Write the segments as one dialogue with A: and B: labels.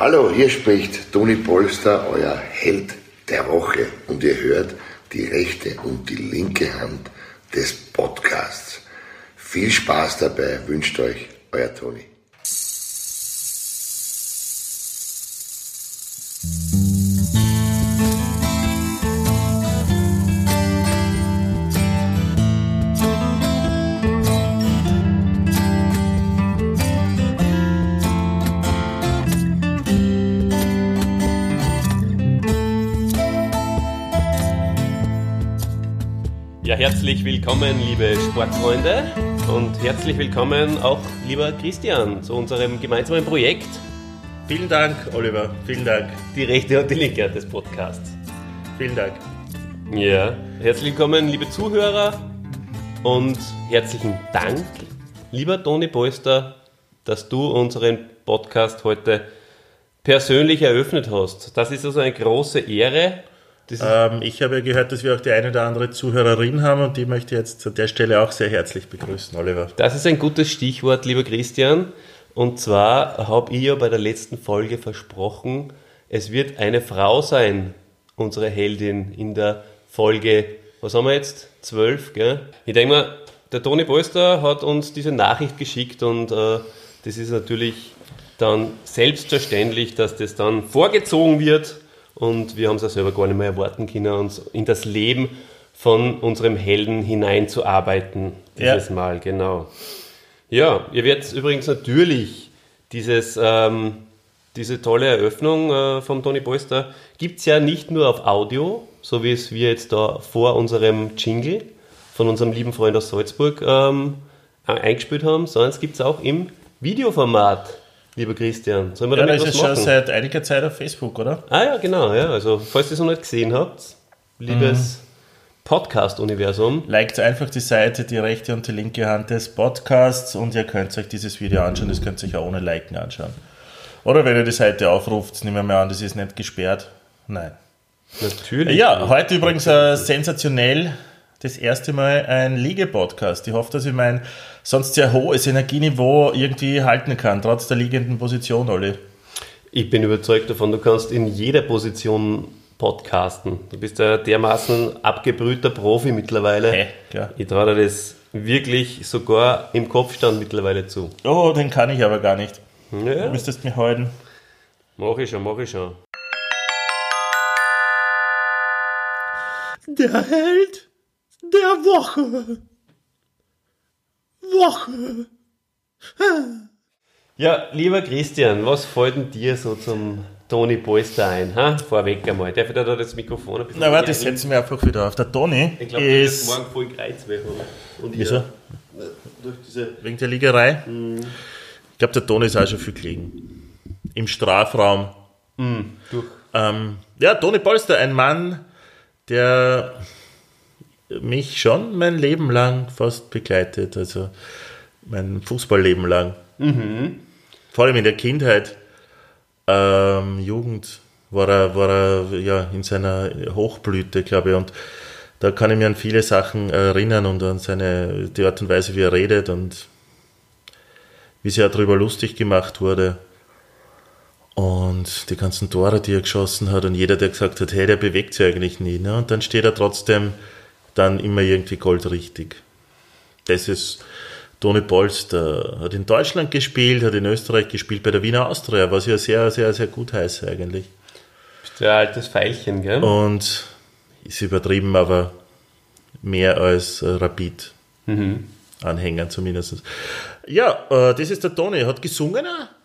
A: Hallo, hier spricht Toni Polster, euer Held der Woche. Und ihr hört die rechte und die linke Hand des Podcasts. Viel Spaß dabei wünscht euch euer Toni.
B: Willkommen, liebe Sportfreunde und herzlich willkommen auch, lieber Christian, zu unserem gemeinsamen Projekt.
C: Vielen Dank, Oliver. Vielen Dank.
B: Die rechte und die linke des Podcasts.
C: Vielen Dank.
B: Ja, herzlich willkommen, liebe Zuhörer und herzlichen Dank, lieber Toni Polster, dass du unseren Podcast heute persönlich eröffnet hast. Das ist also eine große Ehre
C: ähm, ich habe ja gehört, dass wir auch die eine oder andere Zuhörerin haben und die möchte ich jetzt an der Stelle auch sehr herzlich begrüßen, Oliver.
B: Das ist ein gutes Stichwort, lieber Christian. Und zwar habe ich ja bei der letzten Folge versprochen, es wird eine Frau sein, unsere Heldin in der Folge, was haben wir jetzt? Zwölf, gell? Ich denke mal, der Toni Polster hat uns diese Nachricht geschickt und äh, das ist natürlich dann selbstverständlich, dass das dann vorgezogen wird und wir haben es ja selber gar nicht mehr erwarten können, uns in das Leben von unserem Helden hineinzuarbeiten. Dieses ja. Mal, genau. Ja, ihr werdet übrigens natürlich dieses, ähm, diese tolle Eröffnung äh, vom Tony Polster gibt es ja nicht nur auf Audio, so wie es wir jetzt da vor unserem Jingle von unserem lieben Freund aus Salzburg ähm, eingespielt haben, sondern es gibt es auch im Videoformat lieber Christian.
C: Sollen wir ja, damit das ist machen? schon seit einiger Zeit auf Facebook, oder?
B: Ah ja, genau. Ja. Also, falls ihr es noch nicht gesehen habt, liebes mhm. Podcast-Universum.
C: Liked einfach die Seite, die rechte und die linke Hand des Podcasts und ihr könnt euch dieses Video anschauen. Das könnt ihr euch auch ohne Liken anschauen. Oder wenn ihr die Seite aufruft, nehmen wir mal an, das ist nicht gesperrt. Nein.
B: Natürlich.
C: Ja, heute übrigens äh, sensationell das erste Mal ein Liege-Podcast. Ich hoffe, dass ich mein sonst sehr hohes Energieniveau irgendwie halten kann, trotz der liegenden Position, Olli.
B: Ich bin überzeugt davon, du kannst in jeder Position podcasten. Du bist ja dermaßen abgebrühter Profi mittlerweile. Hey, klar. Ich traue dir das wirklich sogar im Kopfstand mittlerweile zu.
C: Oh, den kann ich aber gar nicht. Ja. Du müsstest mir halten.
B: Mach ich schon, mach ich schon.
C: Der Held der Woche. Woche.
B: Ja, lieber Christian, was fällt denn dir so zum Toni Polster ein? Ha? Vorweg einmal. Darf ich da das Mikrofon
C: ein bisschen Na, warte, das setzen wir einfach wieder auf. Der Toni
B: Ich glaube, der ist morgen voll Kreuzweh
C: Und Wieso? Ja, durch diese Wegen der Liegerei? Mhm. Ich glaube, der Toni ist auch schon viel gelegen. Im Strafraum. Mhm, durch. Ähm, ja, Toni Polster, ein Mann, der mich schon mein Leben lang fast begleitet, also mein Fußballleben lang. Mhm. Vor allem in der Kindheit, ähm, Jugend war er, war er ja in seiner Hochblüte, glaube ich, und da kann ich mir an viele Sachen erinnern und an seine, die Art und Weise, wie er redet und wie sehr darüber lustig gemacht wurde. Und die ganzen Tore, die er geschossen hat und jeder, der gesagt hat, hey, der bewegt sich eigentlich nie. Ne? Und dann steht er trotzdem dann immer irgendwie goldrichtig. Das ist Toni Polster, hat in Deutschland gespielt, hat in Österreich gespielt bei der Wiener Austria, was ja sehr, sehr, sehr gut heißt eigentlich.
B: Bist du ein altes Pfeilchen, gell?
C: Und ist übertrieben, aber mehr als Rapid. Mhm. Anhänger zumindest. Ja, äh, das ist der Toni. Hat gesungen auch.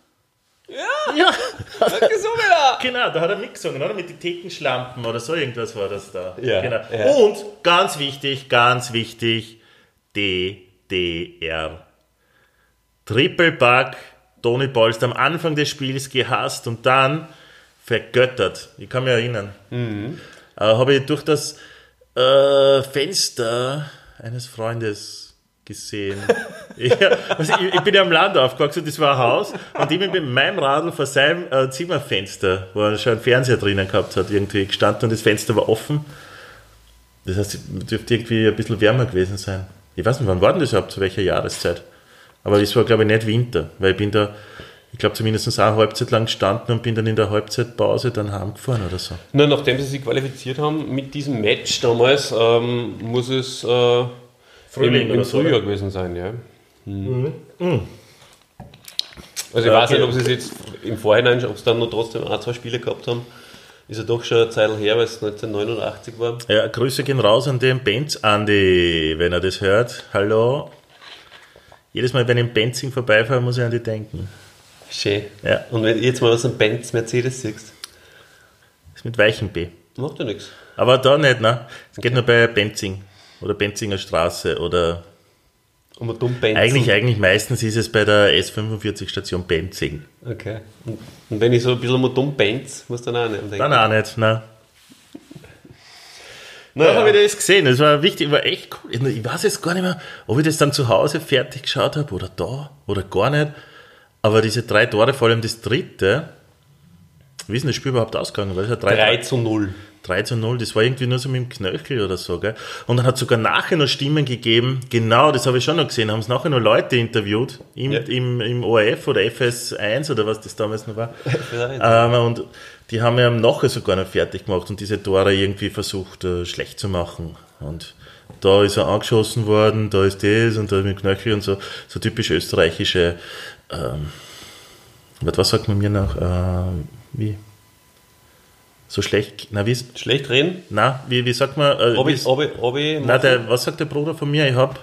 B: Ja, hat gesungen
C: da. Genau, da hat er mitgesungen, oder? Mit den Thekenschlampen oder so irgendwas war das da.
B: Ja,
C: genau.
B: Ja.
C: Und ganz wichtig, ganz wichtig, DDR. Triple Bug, Tony Bolst am Anfang des Spiels gehasst und dann vergöttert. Ich kann mich erinnern. Mhm. Äh, Habe ich durch das äh, Fenster eines Freundes gesehen. ja, also ich, ich, bin ja am Land aufgewachsen, das war ein Haus und ich bin mit meinem Radl vor seinem äh, Zimmerfenster, wo er schon einen Fernseher drinnen gehabt hat, irgendwie gestanden und das Fenster war offen. Das heißt, es dürfte irgendwie ein bisschen wärmer gewesen sein. Ich weiß nicht, wann war denn das überhaupt, zu welcher Jahreszeit? Aber es war, glaube ich, nicht Winter, weil ich bin da, ich glaube, zumindest eine Halbzeit lang gestanden und bin dann in der Halbzeitpause dann heimgefahren oder so.
B: Na, nachdem sie sich qualifiziert haben mit diesem Match damals, ähm, muss es äh,
C: Frühling
B: im, im
C: oder so,
B: Frühjahr
C: oder?
B: gewesen sein, ja. Mhm. Also ich
C: Ja,
B: weiß
C: okay.
B: nicht, ob sie es jetzt im Vorhinein, ob sie dann noch trotzdem ein, zwei Spiele gehabt haben. Ist ja doch schon eine Zeit her, weil es 1989 war.
C: Ja, Grüße gehen raus an den Benz Andi, wenn er das hört. Hallo. Jedes Mal, wenn ich in Benzing vorbeifahre, muss ich an die denken.
B: Schön.
C: Ja.
B: Und wenn du jetzt mal was am Benz Mercedes siehst,
C: ist mit weichem B.
B: macht ja nichts.
C: Aber da nicht, ne? Es geht nur bei Benzing oder Benzinger Straße oder
B: Und man dumm Benz.
C: eigentlich, eigentlich meistens ist es bei der S45 Station Benzing.
B: Okay. Und, wenn ich so ein bisschen mal dumm Benz, muss dann auch nicht denken.
C: Dann auch nicht, ne?
B: Naja.
C: Da habe ich das gesehen, das war wichtig, war echt cool. Ich weiß jetzt gar nicht mehr, ob ich das dann zu Hause fertig geschaut habe oder da oder gar nicht. Aber diese drei Tore, vor allem das dritte, wie ist denn das Spiel überhaupt ausgegangen? Weil es ja 3,
B: 3 zu 0.
C: 3 zu 0, das war irgendwie nur so mit dem Knöchel oder so, gell? Und dann hat es sogar nachher noch Stimmen gegeben, genau, das habe ich schon noch gesehen, haben es nachher noch Leute interviewt, im,
B: Ja.
C: im, im ORF oder FS1 oder was das damals noch war. Ähm, und die haben ja nachher sogar noch fertig gemacht und diese Tore irgendwie versucht, äh, schlecht zu machen. Und da ist er angeschossen worden, da ist das und da mit dem Knöchel und so, so typisch österreichische, ähm, was was sagt man mir noch, äh, wie? So schlecht, na wie
B: Schlecht reden.
C: na, wie, wie sagt man, äh,
B: Ob ich, ob ich, ob ich
C: na, der, was sagt der Bruder von mir? Ich hab,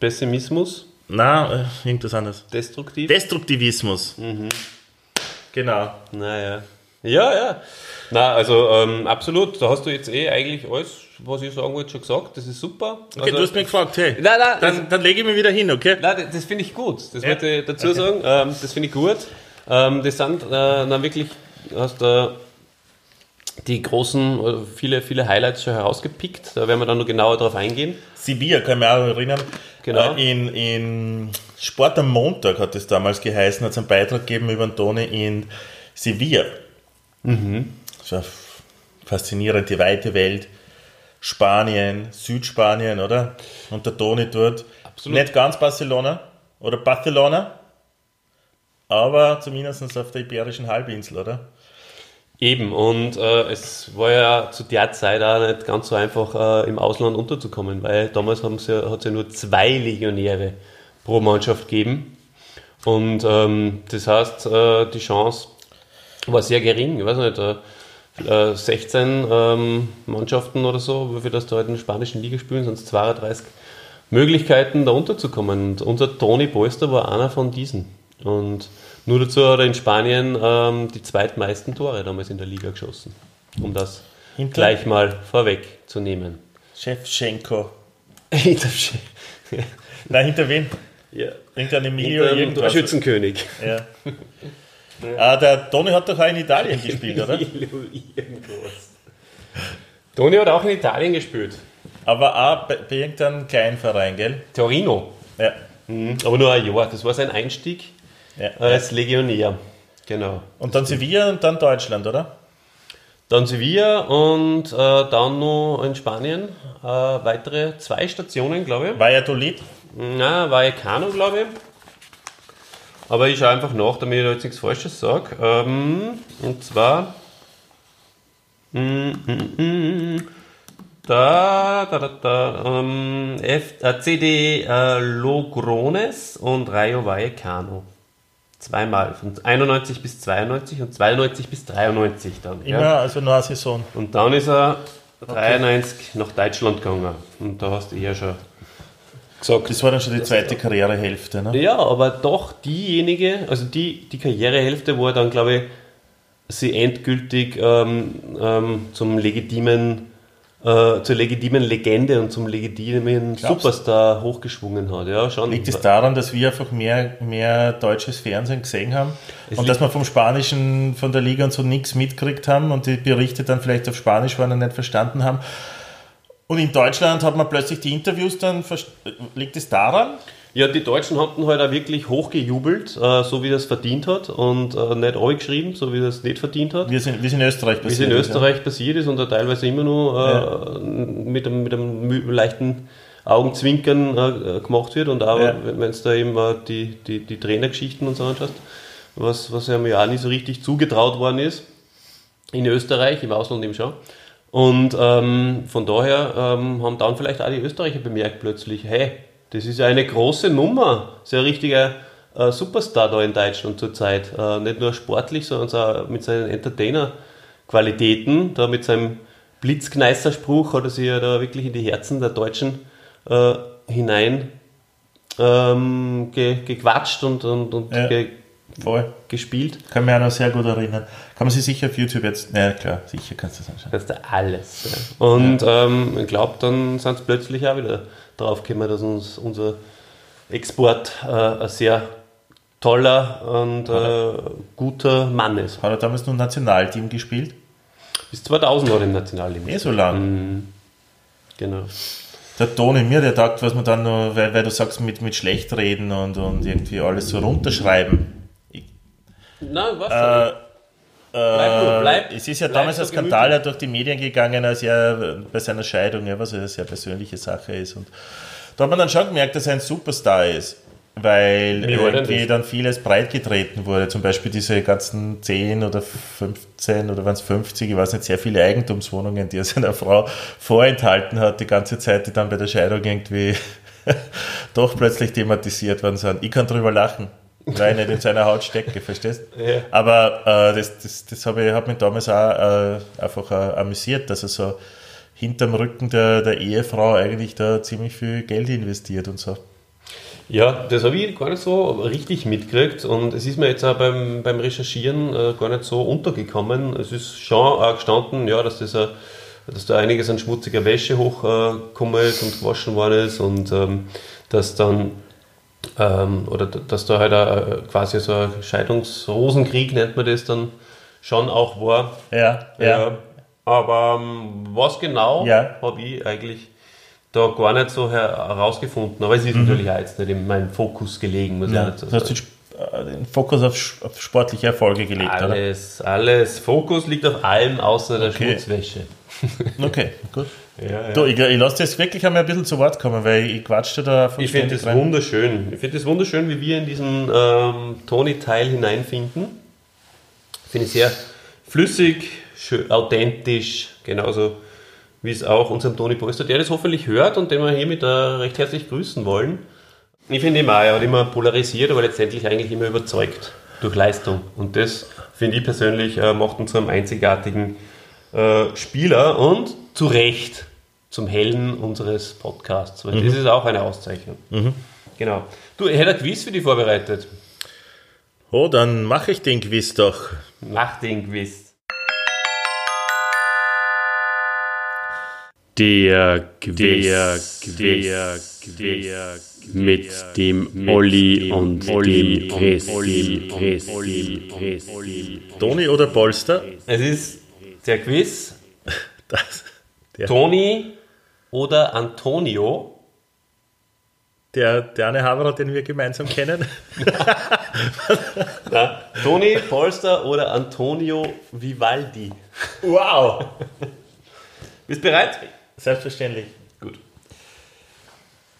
B: Pessimismus,
C: na, äh, irgendwas anderes.
B: destruktiv.
C: Destruktivismus. Genau.
B: naja. Ja, ja. Na, also ähm, absolut. Da hast du jetzt eh eigentlich alles, was ich sagen wollte, schon gesagt. Das ist super.
C: Okay,
B: also,
C: du hast mich gefragt, hey,
B: Nein, nein,
C: dann, dann lege ich mich wieder hin, okay?
B: Nein, das- das finde ich gut. Das
C: Ja.
B: wollte ich dazu sagen. Ähm, das finde ich gut. Ähm, das sind äh, dann wirklich, hast du die großen, äh, viele, viele Highlights schon herausgepickt. Da werden wir dann noch genauer drauf eingehen.
C: Sevilla, kann ich mich auch erinnern.
B: Genau.
C: Äh, In, in Sport am Montag hat es damals geheißen, hat es einen Beitrag gegeben über den Toni in Sevilla.
B: Mhm.
C: Das war faszinierend, die weite Welt. Spanien, Südspanien, oder? Und der Toni dort.
B: Absolut.
C: Nicht ganz Barcelona oder Barcelona, aber zumindest auf der Iberischen Halbinsel, oder?
B: Eben, und äh, es war ja zu der Zeit auch nicht ganz so einfach, äh, im Ausland unterzukommen, weil damals hat es ja, nur zwei Legionäre pro Mannschaft gegeben. Und ähm, das heißt, äh, die Chance war sehr gering. Ich weiß nicht, äh, äh, 16 ähm, Mannschaften oder so, viel das da halt in der spanischen Liga spielen, es 32 Möglichkeiten, da unterzukommen. Und unser Toni Polster war einer von diesen. Und nur dazu hat er in Spanien ähm, die zweitmeisten Tore damals in der Liga geschossen. Um das
C: Hinter-
B: gleich mal vorwegzunehmen.
C: Chefchenko.
B: Hinter
C: Nein, hinter wem?
B: ja.
C: Irgendein Emilio,
B: dem
C: irgendwas.
B: Schützenkönig.
C: Ja. Ah, der Toni hat doch auch in Italien gespielt, oder?
B: Toni hat auch in Italien gespielt.
C: Aber auch bei, bei irgendeinem kleinen Verein, gell?
B: Torino.
C: Ja.
B: Mhm. Aber nur ein Jahr. Das war sein Einstieg
C: ja.
B: als Legionär. Genau.
C: Und dann Sevilla und dann Deutschland, oder?
B: Dann Sevilla und äh, dann noch in Spanien äh, weitere zwei Stationen, glaube ich.
C: Valladolid.
B: Na, Vallecano, glaube ich. Aber ich schaue einfach nach, damit ich da jetzt nichts Falsches sage. Ähm, und zwar. Mm, mm, mm, da, da, da, da. Ähm, F, äh, CD äh, Logrones und Rayo Vallecano. Zweimal. Von 91 bis 92 und 92 bis 93 dann.
C: Immer,
B: Ja.
C: also nur eine Saison.
B: Und dann ist er 93 nach Deutschland gegangen. Und da hast du ja schon gesagt.
C: Das war dann schon die zweite Karrierehälfte, ne?
B: Ja, aber doch diejenige, also die, die Karrierehälfte, wo er dann, glaube ich, sie endgültig ähm, ähm, zum legitimen, äh, zur legitimen Legende und zum legitimen
C: Glaubst?
B: Superstar hochgeschwungen hat. Ja, schon.
C: Liegt es daran, dass wir einfach mehr, mehr deutsches Fernsehen gesehen haben
B: Es
C: und dass wir vom Spanischen, von der Liga und so nichts mitgekriegt haben und die Berichte dann vielleicht auf Spanisch waren und nicht verstanden haben? Und in Deutschland hat man plötzlich die Interviews dann, liegt es daran?
B: Ja, die Deutschen hatten halt auch wirklich hochgejubelt, äh, so wie das verdient hat und äh, nicht geschrieben, so wie das nicht verdient hat.
C: Wie es in, wie es in Österreich
B: Wie es in
C: ist,
B: Österreich passiert ist und da teilweise immer nur äh, mit, einem, mit einem leichten Augenzwinkern äh, gemacht wird und auch
C: Ja.
B: wenn du da eben äh, die, die, die Trainergeschichten und so anschaust. was, was einem ja auch nicht so richtig zugetraut worden ist. In Österreich, im Ausland eben schon. Und ähm, von daher ähm, haben dann vielleicht auch die Österreicher bemerkt plötzlich, hey, das ist ja eine große Nummer. Ja ein richtiger äh, Superstar da in Deutschland zurzeit. Äh, nicht nur sportlich, sondern auch mit seinen Entertainer-Qualitäten. Da mit seinem Blitzkneißer-Spruch hat er sich ja da wirklich in die Herzen der Deutschen äh, hinein ähm, ge, gequatscht und, und, und
C: Ja.
B: ge,
C: Voll.
B: gespielt.
C: Kann mich auch noch sehr gut erinnern. Kann man sich sicher auf YouTube jetzt. Na klar, sicher kannst du das anschauen.
B: Das ist ja alles. Ja. Und ähm, ich glaube, dann sind sie plötzlich auch wieder drauf gekommen, dass uns unser Export äh, ein sehr toller und äh, guter Mann ist.
C: Hat er damals nur im Nationalteam gespielt?
B: Bis 2000 war er im Nationalteam.
C: Eh so lang.
B: Genau.
C: Der Toni, mir der taugt, was man dann noch, weil, weil du sagst, mit, mit schlecht reden und, und irgendwie alles so runterschreiben. Ich,
B: Nein, was?
C: äh,
B: Bleib
C: äh,
B: bleib-
C: es ist ja damals ein Skandal ja durch die Medien gegangen, als er bei seiner Scheidung, ja, was eine sehr persönliche Sache ist. Und da hat man dann schon gemerkt, dass er ein Superstar ist. Weil irgendwie dann vieles breitgetreten wurde. Zum Beispiel diese ganzen 10 oder 15 oder waren es 50, ich weiß nicht, sehr viele Eigentumswohnungen, die er seiner Frau vorenthalten hat, die ganze Zeit, die dann bei der Scheidung irgendwie doch plötzlich thematisiert worden sind. Ich kann drüber lachen, weil ich nicht in seiner Haut stecke, verstehst?
B: Ja.
C: Aber äh, das, das, das habe ich, hat mich damals auch äh, einfach äh, amüsiert, dass er so hinterm Rücken der, der Ehefrau eigentlich da ziemlich viel Geld investiert und so.
B: Ja, das habe ich gar nicht so richtig mitgekriegt und es ist mir jetzt auch beim, beim Recherchieren äh, gar nicht so untergekommen. Es ist schon auch gestanden, ja, dass, das, äh, dass da einiges an schmutziger Wäsche hochgekommen ist und gewaschen worden ist und ähm, dass dann ähm, oder dass da halt äh, quasi so ein Scheidungsrosenkrieg nennt man das dann schon auch war.
C: Ja,
B: Ja. Aber ähm, was genau,
C: Ja.
B: habe ich eigentlich da gar nicht so her herausgefunden. Aber es ist natürlich auch jetzt nicht in meinem Fokus gelegen, muss ich
C: Mhm. Ja,
B: nicht so
C: du hast den,
B: sagen.
C: Äh, den Fokus auf, auf sportliche Erfolge gelegt, oder?
B: Alles, alles. Fokus liegt auf allem außer der
C: Okay.
B: Schmutzwäsche.
C: Okay, gut.
B: Ja, ja.
C: Du, ich, ich lasse das wirklich einmal ein bisschen zu Wort kommen, weil ich quatschte da
B: Ich finde das wunderschön. Ich finde es wunderschön, wie wir in diesen ähm, Toni-Teil hineinfinden. Finde ich sehr flüssig, schön, authentisch, genauso wie es auch unserem Toni Polster, der das hoffentlich hört und den wir hiermit äh, recht herzlich grüßen wollen. Ich finde immer, er hat immer polarisiert, aber letztendlich eigentlich immer überzeugt durch Leistung. Und das, finde ich persönlich, äh, macht uns zu einem einzigartigen äh, Spieler und zu Recht zum Helden unseres Podcasts, weil das ist auch eine Auszeichnung. Genau. Du, ich hätte ein Quiz für dich vorbereitet.
C: Oh, dann mache ich den Quiz doch.
B: Mach den Quiz.
D: Der Quiz, der Quiz, mit dem Olli und Christi, Christi.
C: Toni oder Polster?
B: Es ist der Quiz
C: Das, der,
B: Toni oder Antonio.
C: der, der eine Haberer, den wir gemeinsam kennen.
B: Na, Toni Polster oder Antonio Vivaldi.
C: Wow!
B: Bist bereit?
C: Selbstverständlich.
B: Gut.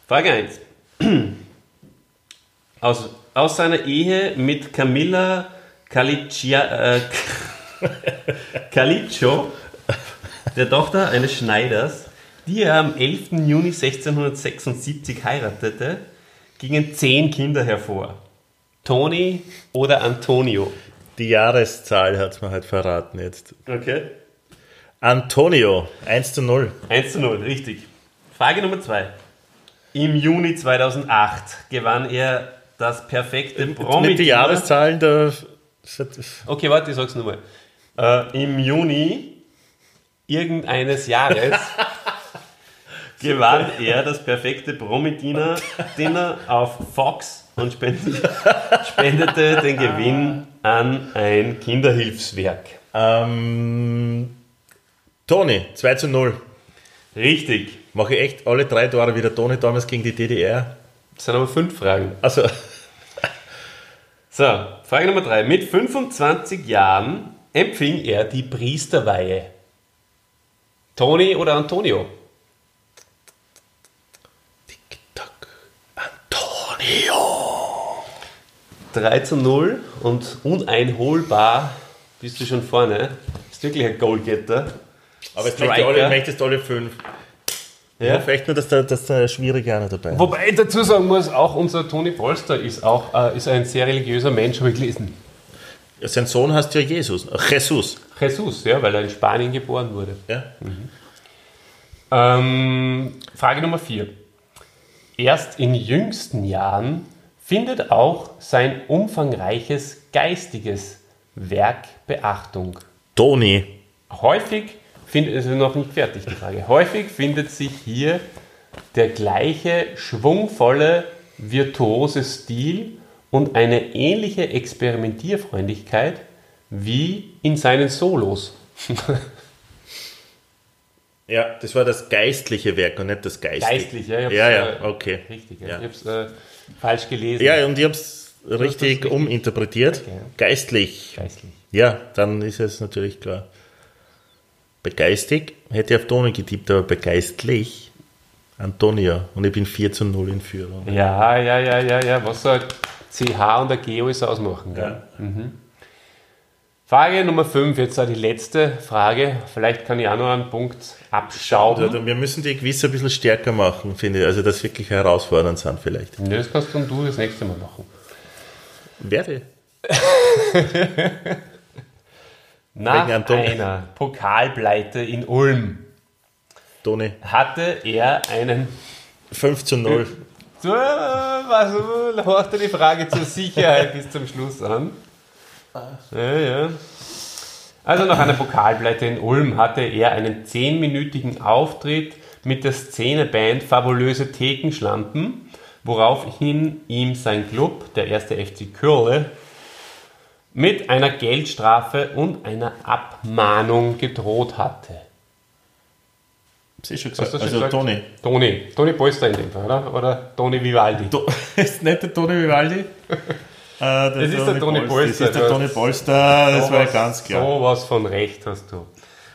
B: Frage 1. Aus, aus seiner Ehe mit Camilla Calicia, äh, Caliccio, der Tochter eines Schneiders, die er am 11. Juni 1676 heiratete, gingen zehn Kinder hervor. Toni oder Antonio?
C: Die Jahreszahl hat man halt verraten jetzt.
B: Okay.
C: Antonio, 1 zu 0.
B: 1 zu 0, richtig. Frage Nummer 2. Im Juni 2008 gewann er das perfekte Promi.
C: Mit den Jahreszahlen, da.
B: Okay, warte, ich sag's nochmal. Äh, Im Juni irgendeines Jahres gewann er das perfekte Promi-Dinner Dinner auf Fox und spendete, spendete den Gewinn an ein Kinderhilfswerk.
C: Ähm, Toni, 2 zu 0.
B: Richtig.
C: Mache ich echt alle drei Tore wieder Toni damals gegen die DDR.
B: Das sind aber fünf Fragen.
C: Also,
B: So, Frage Nummer drei. Mit 25 Jahren empfing er die Priesterweihe. Toni oder Antonio?
C: Antonio.
B: 3 zu 0 und uneinholbar bist du schon vorne. Ist wirklich ein Goalgetter.
C: Aber jetzt möchte alle, möchtest alle fünf. Ja. Ich hoffe nur, dass da, dass da schwierige einer dabei ist.
B: Wobei ich dazu sagen muss, auch unser Toni Polster ist auch äh, ist ein sehr religiöser Mensch, habe ich gelesen.
C: Sein Sohn heißt ja Jesus. Jesus.
B: Jesus, ja, weil er in Spanien geboren wurde. Ja. Mhm. Ähm, Frage Nummer 4. Erst in jüngsten Jahren findet auch sein umfangreiches geistiges Werk Beachtung.
C: Toni.
B: Häufig findet, es noch nicht fertig die Frage, häufig findet sich hier der gleiche schwungvolle, virtuose Stil und eine ähnliche Experimentierfreundlichkeit wie in seinen Solos.
C: ja, das war das geistliche Werk und nicht das geistliche.
B: Geistliche, ja,
C: ja, ja, äh, okay.
B: Richtig, ja. ich habe es äh, falsch gelesen.
C: Ja, und ich habe es richtig, uminterpretiert. Okay. Geistlich.
B: Geistlich.
C: Ja, dann ist es natürlich klar. Begeistig hätte ich auf Toni getippt, aber begeistlich Antonia. Und ich bin 4 zu 0 in Führung.
B: Ja, ja, ja, ja, ja. Was soll CH und der Geo ist ausmachen? Ja. Mhm. Frage Nummer 5, jetzt auch die letzte Frage. Vielleicht kann ich auch noch einen Punkt abschauen.
C: wir müssen die Quiz ein bisschen stärker machen, finde ich. Also, das wirklich herausfordernd sind, vielleicht.
B: Ja, das kannst du das nächste Mal machen.
C: Werde.
B: Nach einer Pokalpleite in Ulm
C: Toni.
B: hatte er einen
C: 5 zu 0.
B: So, was, hörst du die Frage zur Sicherheit bis zum Schluss an? Ja, ja. Also nach einer Pokalpleite in Ulm hatte er einen zehnminütigen Auftritt mit der Szeneband Fabulöse Thekenschlampen, woraufhin ihm sein Club, der erste FC Kürle, mit einer Geldstrafe und einer Abmahnung gedroht hatte.
C: Sie schon gesagt. Also gesagt? Toni.
B: Toni. Toni Polster in dem Fall, oder? Oder Toni Vivaldi.
C: To ist nicht der Toni Vivaldi?
B: Äh, das ist der Toni Polster.
C: Das ist der Toni Polster, das so war
B: was,
C: ganz klar.
B: So was von Recht hast du.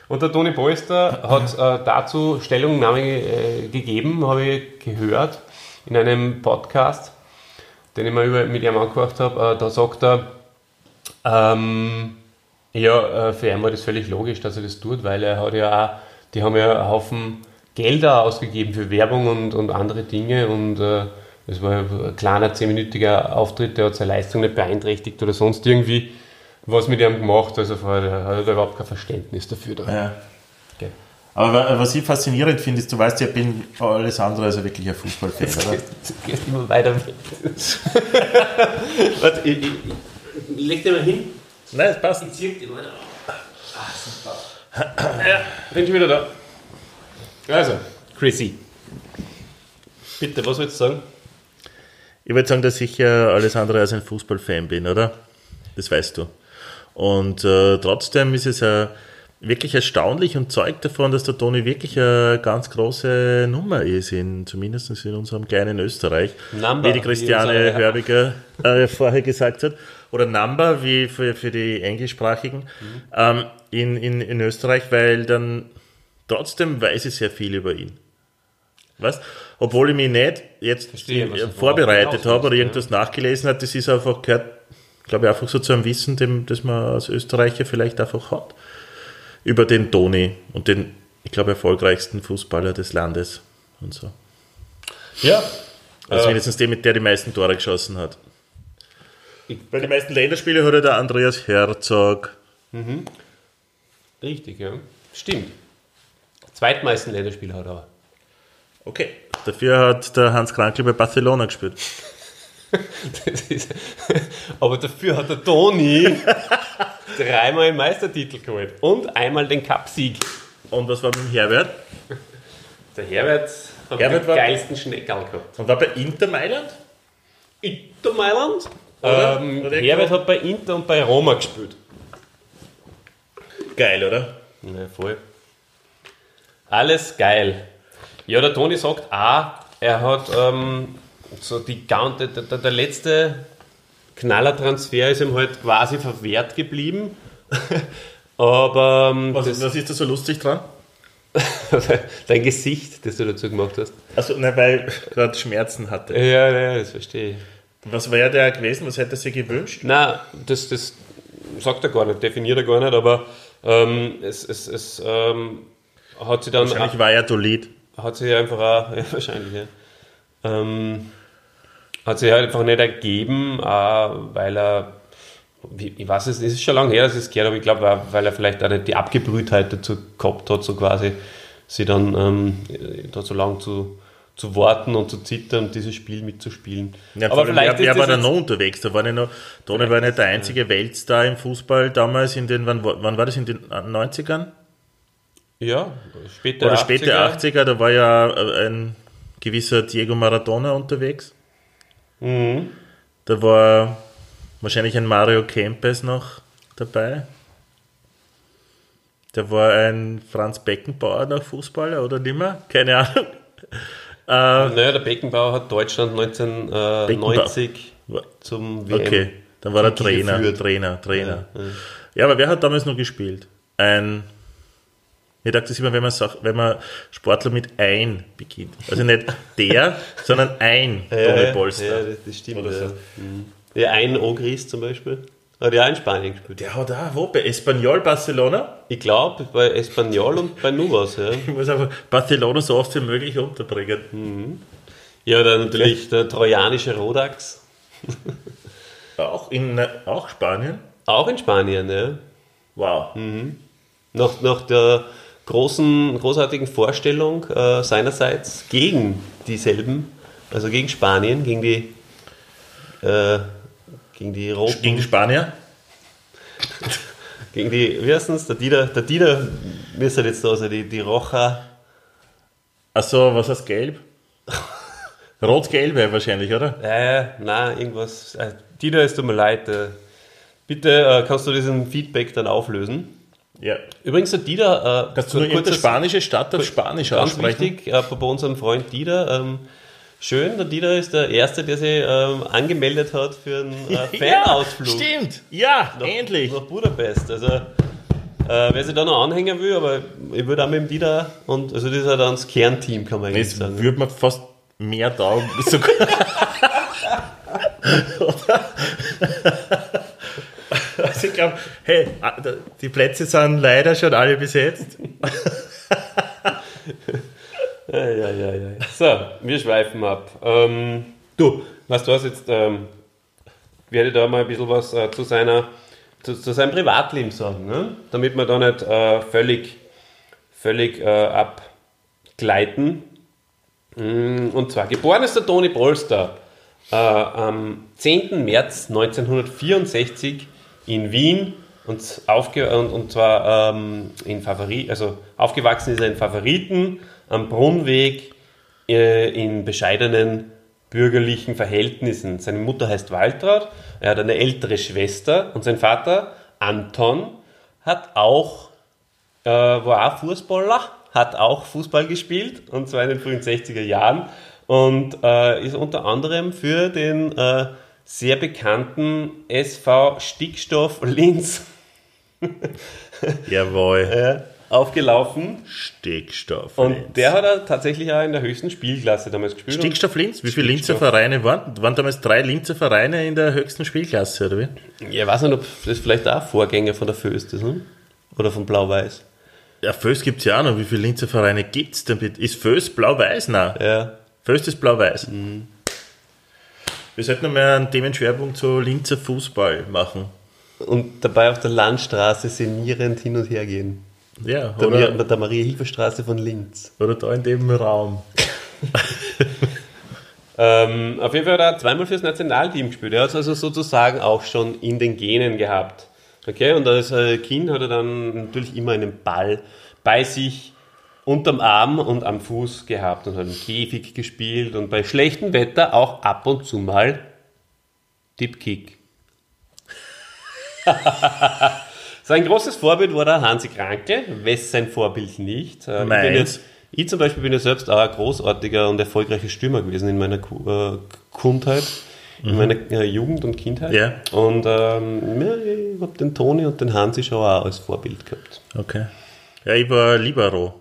B: Und der Toni Polster hat äh, dazu Stellungnahme äh, gegeben, habe ich gehört, in einem Podcast, den ich mal mit ihm angehört habe. Äh, da sagt er, ähm, ja, äh, für ihn war das völlig logisch, dass er das tut, weil er hat ja auch, die haben ja einen Haufen Gelder ausgegeben für Werbung und, und andere Dinge und äh, es war ein kleiner, zehnminütiger Auftritt, der hat seine Leistung nicht beeinträchtigt oder sonst irgendwie was mit ihm gemacht. Also er hat er überhaupt kein Verständnis dafür. Da.
C: Ja. Okay. Aber was ich faszinierend finde, ist, du weißt ja, ich bin alles andere als wirklich ein Fußballfan, oder?
B: Du gehst immer weiter weg. Warte, ich, ich, leg dir mal hin.
C: Nein, es passt.
B: Ich zieh dir mal. Ah, super. Ja, bin schon wieder da. Also, Chrissy. Bitte, was willst du sagen?
C: Ich würde sagen, dass ich ja alles andere als ein Fußballfan bin, oder? Das weißt du. Und äh, trotzdem ist es ja wirklich erstaunlich und zeugt davon, dass der Toni wirklich eine ganz große Nummer ist, in, zumindest in unserem kleinen Österreich.
B: Number,
C: wie die Christiane Hörbiger äh, vorher gesagt hat. Oder Number, wie für, für die englischsprachigen, mhm. ähm, in, in, in Österreich, weil dann trotzdem weiß ich sehr viel über ihn. Weißt? Obwohl ich mich nicht jetzt Verstehe, vorbereitet habe oder irgendwas ja. nachgelesen habe, das ist einfach gehört, glaube ich, einfach so zu einem Wissen, dem, das man als Österreicher vielleicht einfach hat. Über den Toni und den, ich glaube, erfolgreichsten Fußballer des Landes und so.
B: Ja.
C: Also äh, mindestens der, mit der die meisten Tore geschossen hat. Bei den meisten Länderspielen hat er der Andreas Herzog.
B: Mhm. Richtig, ja. Stimmt. Zweitmeisten Länderspiele hat er.
C: Okay. Dafür hat der Hans Krankl bei Barcelona gespielt.
B: ist, aber dafür hat der Toni dreimal den Meistertitel geholt und einmal den Cup-Sieg.
C: Und was war mit dem Herbert?
B: Der Herbert hat Herbert den geilsten Schneckerl gehabt.
C: Und war bei Inter Mailand?
B: Inter Mailand? Oder? Ähm, oder Herbert hat bei Inter und bei Roma gespielt.
C: Geil, oder?
B: Ja, voll. Alles geil. Ja, der Toni sagt auch, er hat ähm, so die der, der, der letzte Knallertransfer ist ihm halt quasi verwehrt geblieben. Aber
C: ähm, was, was, ist da so lustig dran?
B: Dein Gesicht, das du dazu gemacht hast.
C: Also, nein, weil ich gerade Schmerzen hatte.
B: Ja, ja, das verstehe ich.
C: Was wäre der gewesen? Was hätte er sich gewünscht?
B: Na, das, das sagt er gar nicht, definiert er gar nicht, aber ähm, es, es, es ähm, hat sie dann.
C: Wahrscheinlich war er Dolid.
B: Hat sie einfach auch, ja, wahrscheinlich, ja. Ähm, hat sich halt einfach nicht ergeben, auch weil er, ich weiß es, es ist schon lange her, dass ich es gehört aber ich glaube, weil er vielleicht auch nicht die Abgebrühtheit dazu gehabt hat, so quasi, sie dann ähm, da so lange zu, zu warten und zu zittern und dieses Spiel mitzuspielen.
C: Ja, aber vielleicht wer, wer war da noch unterwegs? Da war nicht noch, Toni war nicht der einzige. Weltstar im Fußball damals in den, wann, wann war das in den 90ern?
B: Ja, später
C: Oder 80er. späte 80er, da war ja ein gewisser Diego Maradona unterwegs.
B: Mhm.
C: Da war wahrscheinlich ein Mario Kempes noch dabei. Da war ein Franz Beckenbauer noch Fußballer oder nimmer? Keine Ahnung.
B: Äh, naja, der Beckenbauer hat Deutschland 1990 zum
C: WM Okay, dann war er Trainer, Trainer, Trainer. Ja, ja. ja, aber wer hat damals noch gespielt? Ein ich dachte das immer, wenn man, sagt, wenn man Sportler mit ein beginnt. Also nicht der, sondern ein
B: Toni Polster. Ja, das, das stimmt. Oder ja. So. Mhm. ja, ein Ogris zum Beispiel. Hat ja auch in Spanien gespielt.
C: Der hat auch, wo? Bei Espanyol Barcelona?
B: Ich glaube, bei Espanyol und bei Nuvas, ja.
C: Ich muss einfach Barcelona so oft wie möglich unterbringen.
B: Mhm. Ja, dann natürlich der trojanische Rodax.
C: auch in auch Spanien?
B: Auch in Spanien, ja.
C: Wow.
B: Mhm. Nach, nach der großen, großartigen Vorstellung äh, seinerseits gegen dieselben, also gegen Spanien, gegen die, äh, gegen die Roten.
C: Gegen die Spanier?
B: gegen die, wie heißt es, der Dieter, der Dieter müsste jetzt da, also die, die Rocha.
C: Achso, was heißt gelb? Rot-gelb wahrscheinlich, oder?
B: Ja, ja, nein, irgendwas. Äh, Dieter, es tut mir leid. Äh, bitte äh, kannst du diesen Feedback dann auflösen?
C: Ja.
B: Übrigens, der Dieter.
C: Äh, Kannst du nur kurz spanische Stadt auf Spanisch
B: ganz aussprechen? wichtig, äh, bei unserem Freund Dieter. Ähm, schön, der Dieter ist der Erste, der sich ähm, angemeldet hat für einen äh, Fanausflug.
C: ja, stimmt, ja,
B: nach,
C: endlich.
B: Nach Budapest. Also, äh, wer sich da noch anhängen will, aber ich würde auch mit dem Dieter und also das ist ja dann das Kernteam, kann man
C: eigentlich sagen. würde man fast mehr taugen. Also ich glaube, hey, die Plätze sind leider schon alle besetzt.
B: ja, ja, ja. So, wir schweifen ab. Ähm, du, was du hast jetzt, ähm, werde da mal ein bisschen was äh, zu, seiner, zu, zu, seinem Privatleben sagen, ne? damit wir da nicht äh, völlig, völlig äh, abgleiten. Mm, und zwar, geboren ist der Toni Polster äh, am 10. März 1964 in Wien und, aufge und, und zwar ähm, in Favorit, also aufgewachsen ist er in Favoriten am Brunnweg äh, in bescheidenen bürgerlichen Verhältnissen. Seine Mutter heißt Waltraud, er hat eine ältere Schwester und sein Vater Anton hat auch, äh, war auch Fußballer, hat auch Fußball gespielt und zwar in den frühen 60er Jahren und äh, ist unter anderem für den äh, sehr bekannten SV Stickstoff Linz
C: Jawohl.
B: Aufgelaufen.
C: Stickstoff
B: Und der hat er tatsächlich auch in der höchsten Spielklasse damals gespielt.
C: Stickstoff Linz? Wie viele Linzer Vereine waren? Waren damals drei Linzer Vereine in der höchsten Spielklasse, oder wie?
B: Ja, ich weiß nicht, ob das vielleicht auch Vorgänger von der Föst ist, hm? oder von Blau-Weiß.
C: Ja, Föst gibt es ja auch noch. Wie viele Linzer Vereine gibt es denn? Ist Föst Blau-Weiß? Nein.
B: Ja.
C: Föst ist Blau-Weiß. Mhm. Wir sollten noch mal einen Themenschwerpunkt zu Linzer Fußball machen.
B: Und dabei auf der Landstraße senierend hin und her gehen.
C: Ja,
B: der, oder, der Maria-Hilfer-Straße von Linz.
C: Oder da in dem Raum.
B: ähm, auf jeden Fall hat er zweimal fürs Nationalteam gespielt. Er hat es also sozusagen auch schon in den Genen gehabt. Okay, und als Kind hat er dann natürlich immer einen Ball bei sich unterm Arm und am Fuß gehabt und hat im Käfig gespielt und bei schlechtem Wetter auch ab und zu mal Dipkick. sein großes Vorbild war der Hansi Kranke, wes sein Vorbild nicht.
C: Äh, ich, jetzt,
B: ich, zum Beispiel bin ja selbst auch ein großartiger und erfolgreicher Stürmer gewesen in meiner äh, Kundheit, in mhm. meiner äh, Jugend und Kindheit.
C: Ja.
B: Und ähm, ja, ich habe den Toni und den Hansi schon auch als Vorbild gehabt.
C: Okay. Ja, ich war Libero.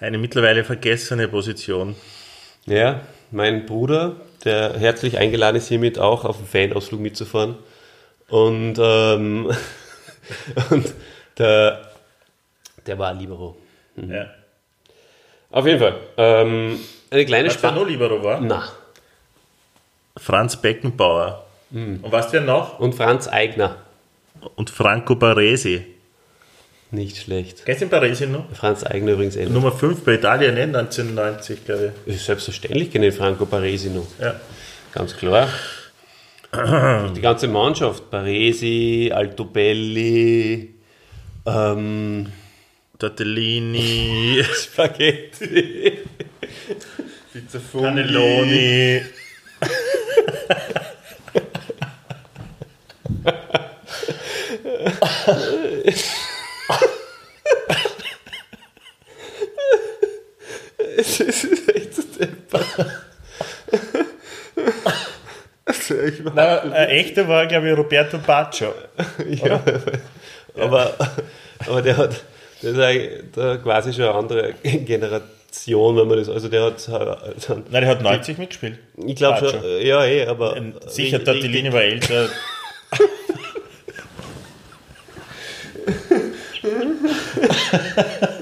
C: Eine mittlerweile vergessene Position.
B: Ja, mein Bruder, der herzlich eingeladen ist, hiermit auch auf einen Fanausflug mitzufahren. Und, ähm, und der, der war Libero.
C: Mhm. Ja.
B: Auf jeden Fall. Ähm, eine kleine
C: wer noch Libero war?
B: Na.
C: Franz Beckenbauer.
B: Mhm.
C: Und was wer noch?
B: Und Franz Eigner.
C: Und Franco Baresi.
B: Nicht schlecht.
C: Kennst du den Baresi noch?
B: Franz Eigner übrigens ähnlich.
C: Nummer 5 bei Italien, ne? 1990, glaube
B: Ist Selbstverständlich kenne ich Franco Baresi noch.
C: ich. Ja.
B: Ganz klar. Die ganze Mannschaft. Baresi, Altobelli, ähm,
C: Tortellini,
B: Spaghetti, Pizza Funghi.
C: Cannelloni.
B: Es ist echt so deppert. Also ich
C: Nein, ein echter war, glaube ich, Roberto Baccio.
B: ja, aber, aber der hat, der ist eigentlich der quasi schon eine andere Generation, wenn man das, also der hat, äh,
C: Nein, der hat 90 mitgespielt.
B: ich glaube schon, äh, ja, eh, aber
C: Sicher,
B: richtig-
C: Tortellini war älter.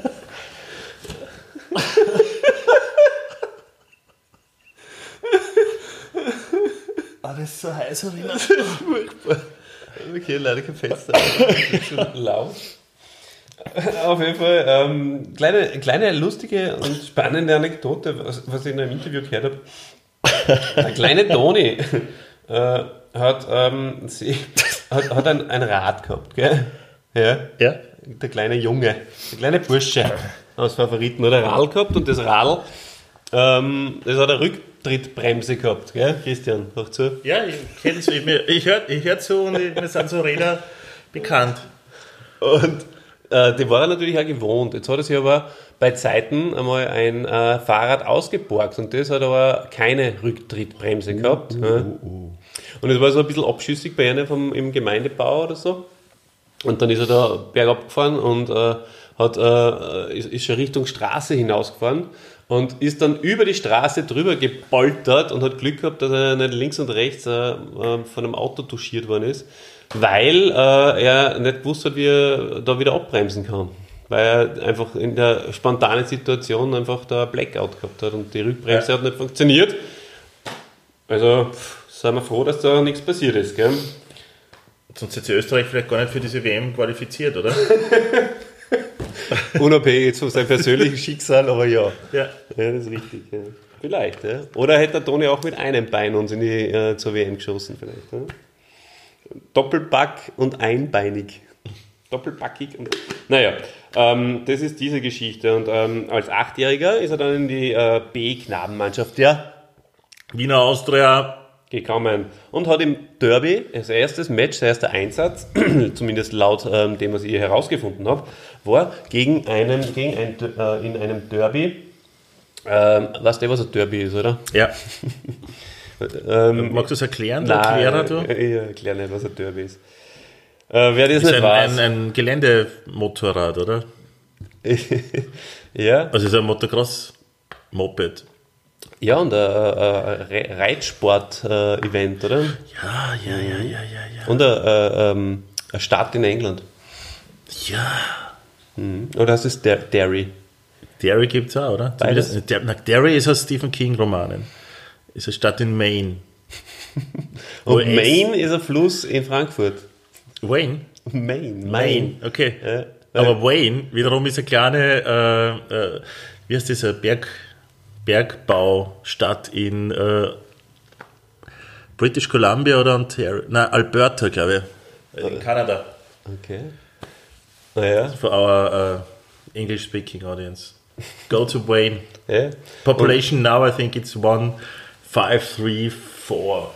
C: Ah, das ist so heiß erinnert.
B: Okay, leider kein Fenster. Schon laut. Auf jeden Fall, ähm, kleine, kleine lustige und spannende Anekdote, was, was ich in einem Interview gehört habe. Der kleine Toni äh, hat, ähm, sie, hat, hat ein, ein Rad gehabt, gell? Ja.
C: Ja.
B: Der kleine Junge, der kleine Bursche aus Favoriten hat ein Radl gehabt und das Radl, ähm, das hat eine Rücktrittbremse gehabt, gell? Christian, hör zu.
C: Ja, ich kenne es. Ich, mir- ich höre ich hör zu und ich, mir sind so Räder bekannt.
B: Und äh, die war er natürlich auch gewohnt. Jetzt hat er sich aber bei Zeiten einmal ein äh, Fahrrad ausgeborgt und das hat aber keine Rücktrittbremse gehabt. ja. Und es war so ein bisschen abschüssig bei einem vom, im Gemeindebau oder so. Und dann ist er da bergab gefahren und äh, hat, äh, ist, ist schon Richtung Straße hinausgefahren und ist dann über die Straße drüber gepoltert und hat Glück gehabt, dass er nicht links und rechts äh, äh, von einem Auto touchiert worden ist, weil äh, er nicht gewusst hat, wie er da wieder abbremsen kann. Weil er einfach in der spontanen Situation einfach da Blackout gehabt hat und die Rückbremse hat nicht funktioniert. Also pff, sind wir froh, dass da nichts passiert ist. Gell?
C: Sonst hätte sich Österreich vielleicht gar nicht für diese WM qualifiziert, oder?
B: Unabhängig jetzt von seinem persönlichen Schicksal, aber ja.
C: Ja.
B: Ja, das ist richtig. Ja. Vielleicht, ja. Oder hätte der Toni auch mit einem Bein uns in die, äh, zur WM geschossen, vielleicht. Ja? Doppelback und einbeinig. Doppelbackig und. Naja, ähm, das ist diese Geschichte. Und ähm, als Achtjähriger ist er dann in die äh, B-Knabenmannschaft ja,
C: Wiener Austria.
B: gekommen und hat im Derby, als erstes Match, sein erster Einsatz, zumindest laut ähm, dem, was ich herausgefunden habe, war gegen einen, gegen ein, äh, in einem Derby. Ähm, weißt du, was ein Derby ist, oder?
C: Ja.
B: Ähm,
C: Magst du es erklären? Der Erklärer, du?
B: ich erkläre nicht, was ein Derby ist. Äh, wer das
C: ist
B: nicht
C: ein,
B: weiß.
C: ein, ein Geländemotorrad, oder?
B: ja,
C: Also ist ein Motocross-Moped.
B: ja, und ein, ein, ein Reitsport-Event, oder?
C: Ja, ja, ja, ja, ja, ja.
B: Und ein, äh, ähm, eine Stadt in England.
C: Ja.
B: Oder das ist der Derry.
C: Derry gibt es auch, oder?
B: Beides.
C: Na, Derry ist aus Stephen King-Romanen. Ist eine Stadt in Maine.
B: Und
C: es-
B: Main ist ein Fluss in Frankfurt.
C: Wayne?
B: Main,
C: Maine, okay.
B: Ja.
C: Aber Wayne wiederum ist eine kleine, äh, äh, wie heißt diese Berg, Bergbaustadt in äh, British Columbia oder Ontario? Nein, Alberta, glaube ich. In Kanada.
B: Okay. Naja,
C: For our uh, English speaking audience. Go to Wayne.
B: ja.
C: Population now, I think it's one five three four.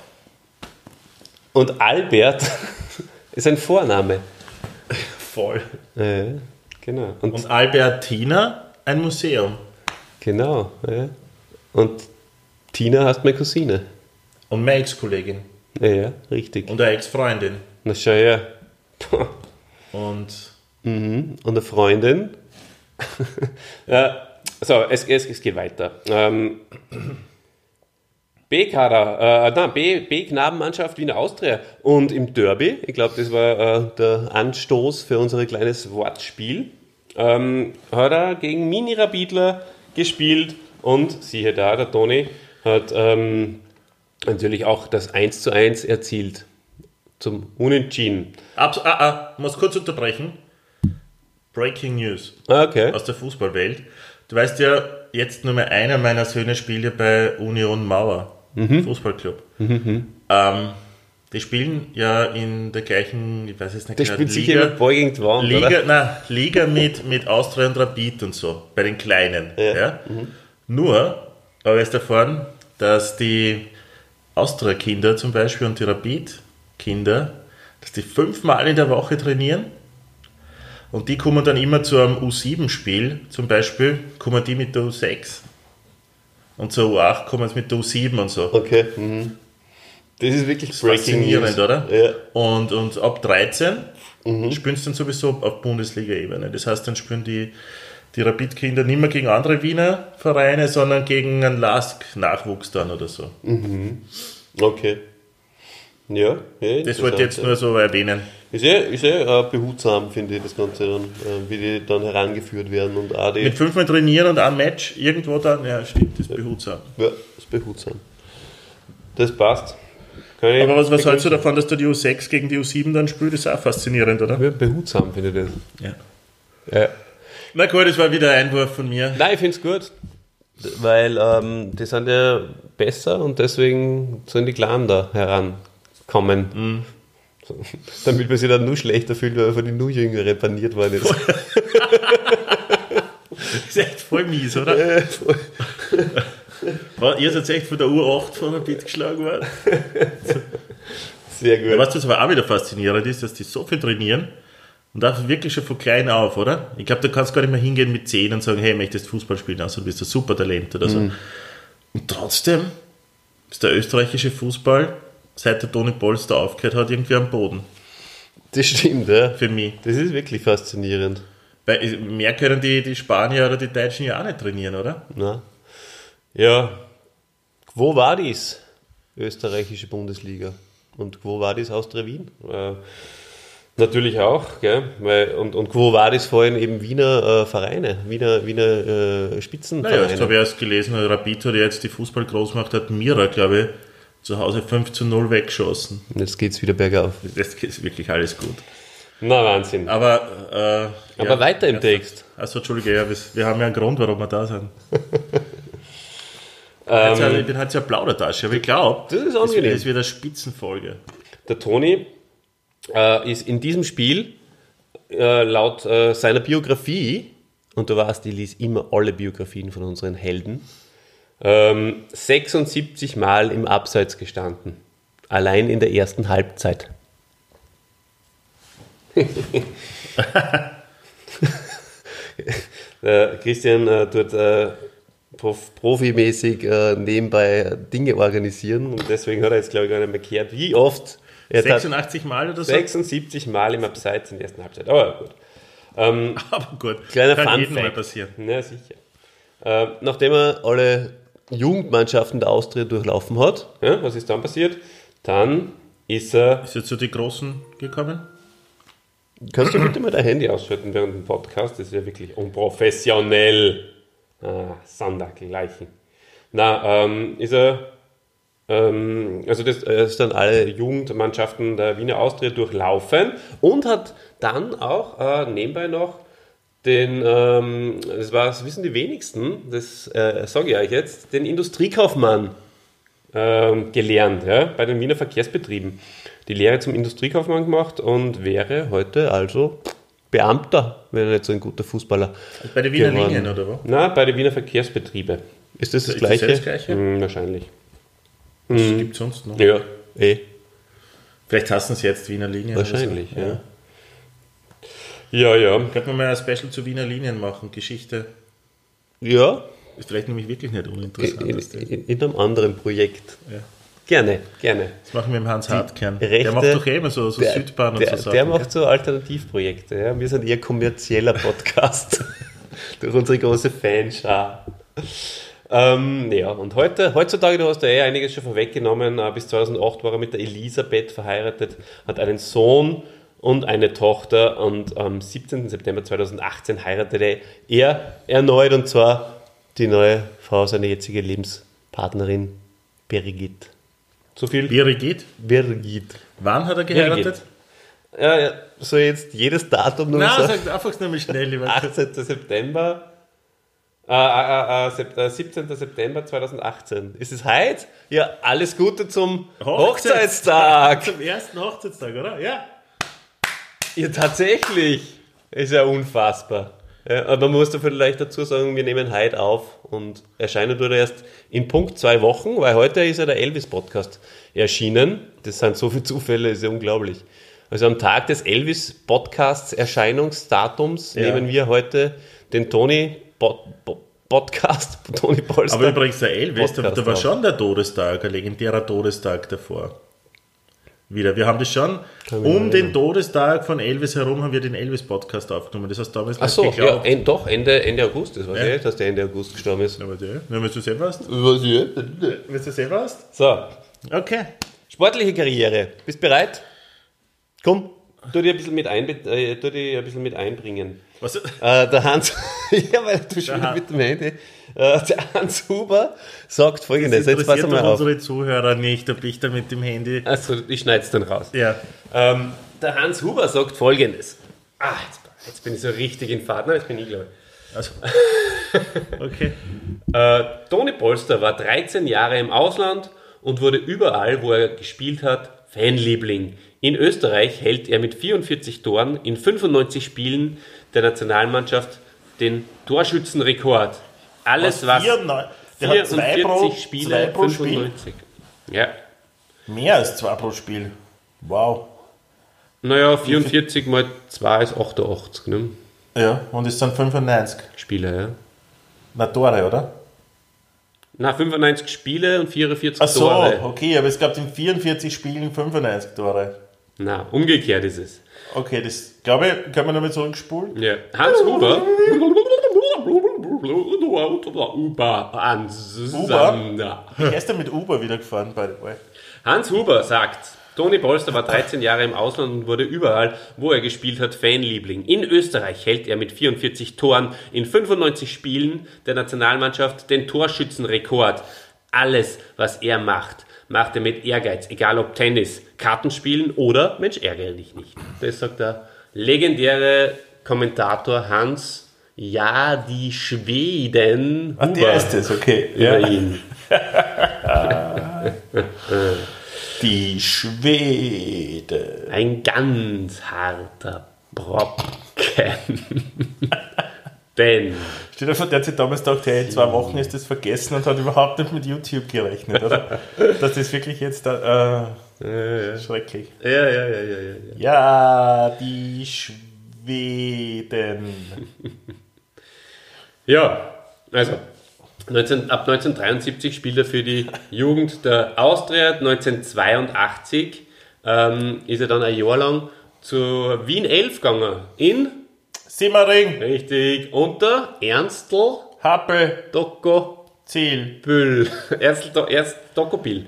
B: Und Albert ist ein Vorname.
C: Voll.
B: Ja, genau. Und,
C: Und Albertina, ein Museum.
B: genau. Ja. Und Tina heißt meine Cousine.
C: Und meine Ex-Kollegin.
B: Ja, ja, richtig.
C: Und eine Ex-Freundin.
B: Na schau her.
C: Und
B: Mhm. Und eine Freundin. ja, so, es, es, es geht weiter. Ähm, B-Kader, äh, nein, B- B-Knabenmannschaft Wiener Austria. Und im Derby, ich glaube, das war äh, der Anstoß für unser kleines Wortspiel, ähm, hat er gegen Mini Rabidler gespielt und siehe da, der Toni hat ähm, natürlich auch das 1 zu 1 erzielt. Zum Unentschieden.
C: Abs ah, ah, muss kurz unterbrechen. Breaking News
B: Ah, Okay.
C: aus der Fußballwelt. Du weißt ja, jetzt nur mehr einer meiner Söhne spielt ja bei Union Mauer, Fußballclub. Ähm, die spielen ja in der gleichen, ich weiß jetzt nicht genau,
B: spielt Ball gegen die Wand,
C: Liga,
B: oder?
C: nein, Liga mit, mit Austria und Rapid und so, bei den Kleinen. Ja. Nur, aber jetzt erfahren, dass die Austria-Kinder zum Beispiel und die Rapid-Kinder, dass die fünfmal in der Woche trainieren und die kommen dann immer zu einem U7-Spiel, zum Beispiel, kommen die mit der U6 und zur U8 kommen sie mit der U7 und so.
B: Okay. Mhm. Das ist wirklich Breaking
C: Faszinierend,
B: News.
C: oder?
B: Ja.
C: Und, und ab 13 spielen sie dann sowieso auf Bundesliga-Ebene. Das heißt, dann spielen die, die Rapid-Kinder nicht mehr gegen andere Wiener Vereine, sondern gegen einen Lask-Nachwuchs dann oder so.
B: Okay. Ja, ja
C: Das wollte ich jetzt nur so erwähnen.
B: Ist ja, ist ja äh, behutsam, finde ich, das Ganze dann, äh, wie die dann herangeführt werden und auch.
C: Mit fünfmal trainieren und ein Match irgendwo dann, ja, stimmt, das ist behutsam.
B: ja, ist behutsam. Das passt.
C: Aber was, was hältst du davon, dass du die U6 gegen die U7 dann spielst? Das ist auch faszinierend, oder?
B: Ja, behutsam, finde ich das.
C: Ja.
B: Ja.
C: Na gut, das war wieder ein Einwurf von mir.
B: Nein, ich finde es gut, weil ähm, die sind ja besser und deswegen sollen die Kleinen da herankommen. So, damit man sich dann nur schlechter fühlt, weil man von den nur Jüngeren repaniert worden ist.
C: Das ist echt voll mies, oder? War- Ihr seid echt von der U8 von Rapid geschlagen worden.
B: Sehr gut.
C: Ja, weißt du, was aber auch wieder faszinierend ist, dass die so viel trainieren und auch wirklich schon von klein auf, oder? Ich glaube, du kannst gar nicht mehr hingehen mit 10 und sagen, hey, möchtest Fußball spielen, also du bist ein super Talent oder so. Und trotzdem ist der österreichische Fußball, seit der Toni Polster aufgehört hat, irgendwie am Boden.
B: Das stimmt, ja.
C: Für mich.
B: Das ist wirklich faszinierend.
C: Weil mehr können die, die Spanier oder die Deutschen ja auch nicht trainieren, oder?
B: Na? Ja, wo war dies? Österreichische Bundesliga. Und wo war dies Austria Wien? Äh, natürlich auch, gell? Weil, und, und wo war dies vorhin eben Wiener äh, Vereine, Wiener, Wiener äh,
C: Naja,
B: Spitzenvereine?
C: jetzt habe ich erst gelesen, Rapid hat jetzt die Fußballgroßmacht, hat Mira, glaube ich, zu Hause 5 zu 0 weggeschossen.
B: Und jetzt geht's wieder bergauf.
C: Das ist wirklich alles gut.
B: Na, Wahnsinn.
C: Aber, äh,
B: Aber weiter im Text.
C: Also, Entschuldige, ja, wir, wir haben ja einen Grund, warum wir da sind.
B: Ähm,
C: Jetzt, ich bin halt so eine Plaudertasche, aber ich glaube,
B: Das ist angenehm.
C: das wird eine Spitzenfolge.
B: Der Toni äh, ist in diesem Spiel äh, laut äh, seiner Biografie, und du weißt, ich lese immer alle Biografien von unseren Helden, ähm, 76 Mal im Abseits gestanden. Allein in der ersten Halbzeit. Der Christian äh, tut äh, prof profimäßig äh, nebenbei Dinge organisieren und deswegen hat er jetzt, glaube ich, gar nicht mehr gehört, wie oft er tat-
C: 86 Mal oder so?
B: 76 Mal im Abseits in der ersten Halbzeit. Aber gut. Ähm,
C: Aber gut,
B: kleiner
C: kann
B: Fun
C: jedem mal
B: Fact.
C: passieren.
B: Ja, sicher. Ähm, nachdem er alle Jugendmannschaften der Austria durchlaufen hat, ja, was ist dann passiert? Dann ist er.
C: Ist jetzt zu die Großen gekommen?
B: Kannst du bitte mal dein Handy ausschalten während dem Podcast? Das ist ja wirklich unprofessionell. Ah, Sondergleichen. Na, ähm, ist er. Ähm, also das er ist dann alle Jugendmannschaften der Wiener Austria durchlaufen und hat dann auch äh, nebenbei noch den, ähm, das, war, das wissen die wenigsten, das äh, sage ich euch jetzt, den Industriekaufmann ähm, gelernt ja, bei den Wiener Verkehrsbetrieben. Die Lehre zum Industriekaufmann gemacht und wäre heute also Beamter, er nicht so ein guter Fußballer.
C: Bei den Wiener
B: geworden.
C: Linien, oder wo?
B: Na, bei den Wiener Verkehrsbetriebe. Ist das das
C: Ist
B: Gleiche?
C: das Gleiche?
B: Hm, wahrscheinlich.
C: Was gibt es sonst noch?
B: Ja, eh,
C: Vielleicht hassen sie jetzt Wiener Linien.
B: wahrscheinlich,
C: so.
B: ja. Ja, ja.
C: Könnte man mal ein Special zu Wiener Linien machen, Geschichte.
B: Ja,
C: Ist vielleicht nämlich wirklich nicht
B: in,
C: uninteressant.
B: in, in, in einem anderen Projekt.
C: Ja.
B: Gerne, gerne.
C: Das machen wir mit Hans Hartkern.
B: Rechte-
C: der macht doch eh immer so, so
B: Der,
C: Südbahn und
B: der,
C: so
B: der
C: Sachen.
B: macht so Alternativprojekte. Ja. Wir sind eher kommerzieller Podcast durch unsere große Fanschar. Ähm, ja, und heute, heutzutage, du hast ja eh einiges schon vorweggenommen, äh, bis 2008 war er mit der Elisabeth verheiratet, hat einen Sohn und eine Tochter und am 17. September 2018 heiratete er erneut und zwar die neue Frau, seine jetzige Lebenspartnerin Birgit.
C: So viel? Birgit?
B: Birgit.
C: Wann hat er geheiratet?
B: Ja, ja, so jetzt jedes Datum
C: nur Nein, sag einfach nur mal schnell.
B: Lieber. 18. September. Äh, äh, äh, 17. September 2018. Ist es heute? Ja, alles Gute zum Hochzeitstag.
C: zum ersten Hochzeitstag, oder? Ja.
B: Ja, tatsächlich. Ist ja unfassbar. Ja, aber man muss da vielleicht dazu sagen, wir nehmen heute auf und erscheinen er erst in Punkt zwei Wochen, weil heute ist ja der Elvis-Podcast erschienen. Das sind so viele Zufälle, ist ja unglaublich. Also am Tag des Elvis-Podcasts Erscheinungsdatums ja. nehmen wir heute den Toni Pod, Podcast,
C: Toni Polster. Aber übrigens der Elvis, da, da war schon der Todestag, ein legendärer Todestag davor wieder. Wir haben das schon um den Todestag von Elvis herum haben wir den Elvis-Podcast aufgenommen. Das hast du damals
B: Ach so, ja, en, doch, Ende, Ende August, das weiß ja. ich, dass der Ende August gestorben ist.
C: Ja, warte, ja, willst du selber hast?
B: Was ich?
C: Willst du selber hast?
B: So. Okay. Sportliche Karriere. Bist bereit? Komm, tu dir ein bisschen mit, ein, äh, tu dir ein bisschen mit einbringen. Was? Äh, der Hans, ja, weil du schon mit dem Handy. Äh, der Hans Huber sagt folgendes.
C: Das interessiert Jetzt pass mal auf. unsere Zuhörer nicht, ob ich da mit dem Handy.
B: Achso, ich schneide es dann raus.
C: Ja.
B: Ähm, der Hans Huber sagt folgendes. Ah, jetzt, jetzt, bin ich so richtig in Fahrt. Nein, jetzt bin ich, glaube ich. Also. okay. äh, Toni Polster war 13 Jahre im Ausland und wurde überall, wo er gespielt hat, Fanliebling. In Österreich hält er mit 44 Toren in 95 Spielen der Nationalmannschaft den Torschützenrekord. Alles was.
C: was der 44 hat zwei pro,
B: Spiele, zwei pro 95. Spiel. Ja.
C: Mehr als zwei pro Spiel. Wow.
B: Naja, 44 mal 2 ist 88. Ne?
C: Ja, und es sind 95
B: Spiele, ja.
C: Na, Tore, oder?
B: Na, 95 Spiele und 44
C: Ach so, Tore. okay, aber es gab in 44 Spielen 95 Tore.
B: Na, umgekehrt ist es.
C: Okay, das glaube ich, kann man damit zurückspulen.
B: Ja. Hans Huber.
C: Uber. Uber? Wie heißt der mit Uber wieder gefahren, by the way?
B: Hans Huber sagt, Toni Polster war 13 Jahre im Ausland und wurde überall, wo er gespielt hat, Fanliebling. In Österreich hält er mit 44 Toren in 95 Spielen der Nationalmannschaft den Torschützenrekord. Alles, was er macht, macht er mit Ehrgeiz, egal ob Tennis, Kartenspielen oder Mensch, ärgere dich nicht. Das sagt der legendäre Kommentator Hans ja, die Schweden.
C: Ach, der ist es, okay.
B: Über ja. ihn.
C: die Schwede.
B: Ein ganz harter Brocken. Denn.
C: Steht auf, der hat sich damals gedacht, hey, in zwei Wochen ist das vergessen und hat überhaupt nicht mit YouTube gerechnet, oder? Dass das wirklich jetzt da, äh, ja, ja. schrecklich.
B: Ja, ja, ja, ja, ja.
C: Ja, die Schweden.
B: Ja, also 19, ab 1973 spielt er für die Jugend der Austria. 1982 ähm, ist er dann ein Jahr lang zur Wien 11 gegangen. In
C: Simmering.
B: Richtig. Unter Ernstl.
C: Happel.
B: Doko.
C: Ziel.
B: Büll. Ernstl, Ernst Dokopil.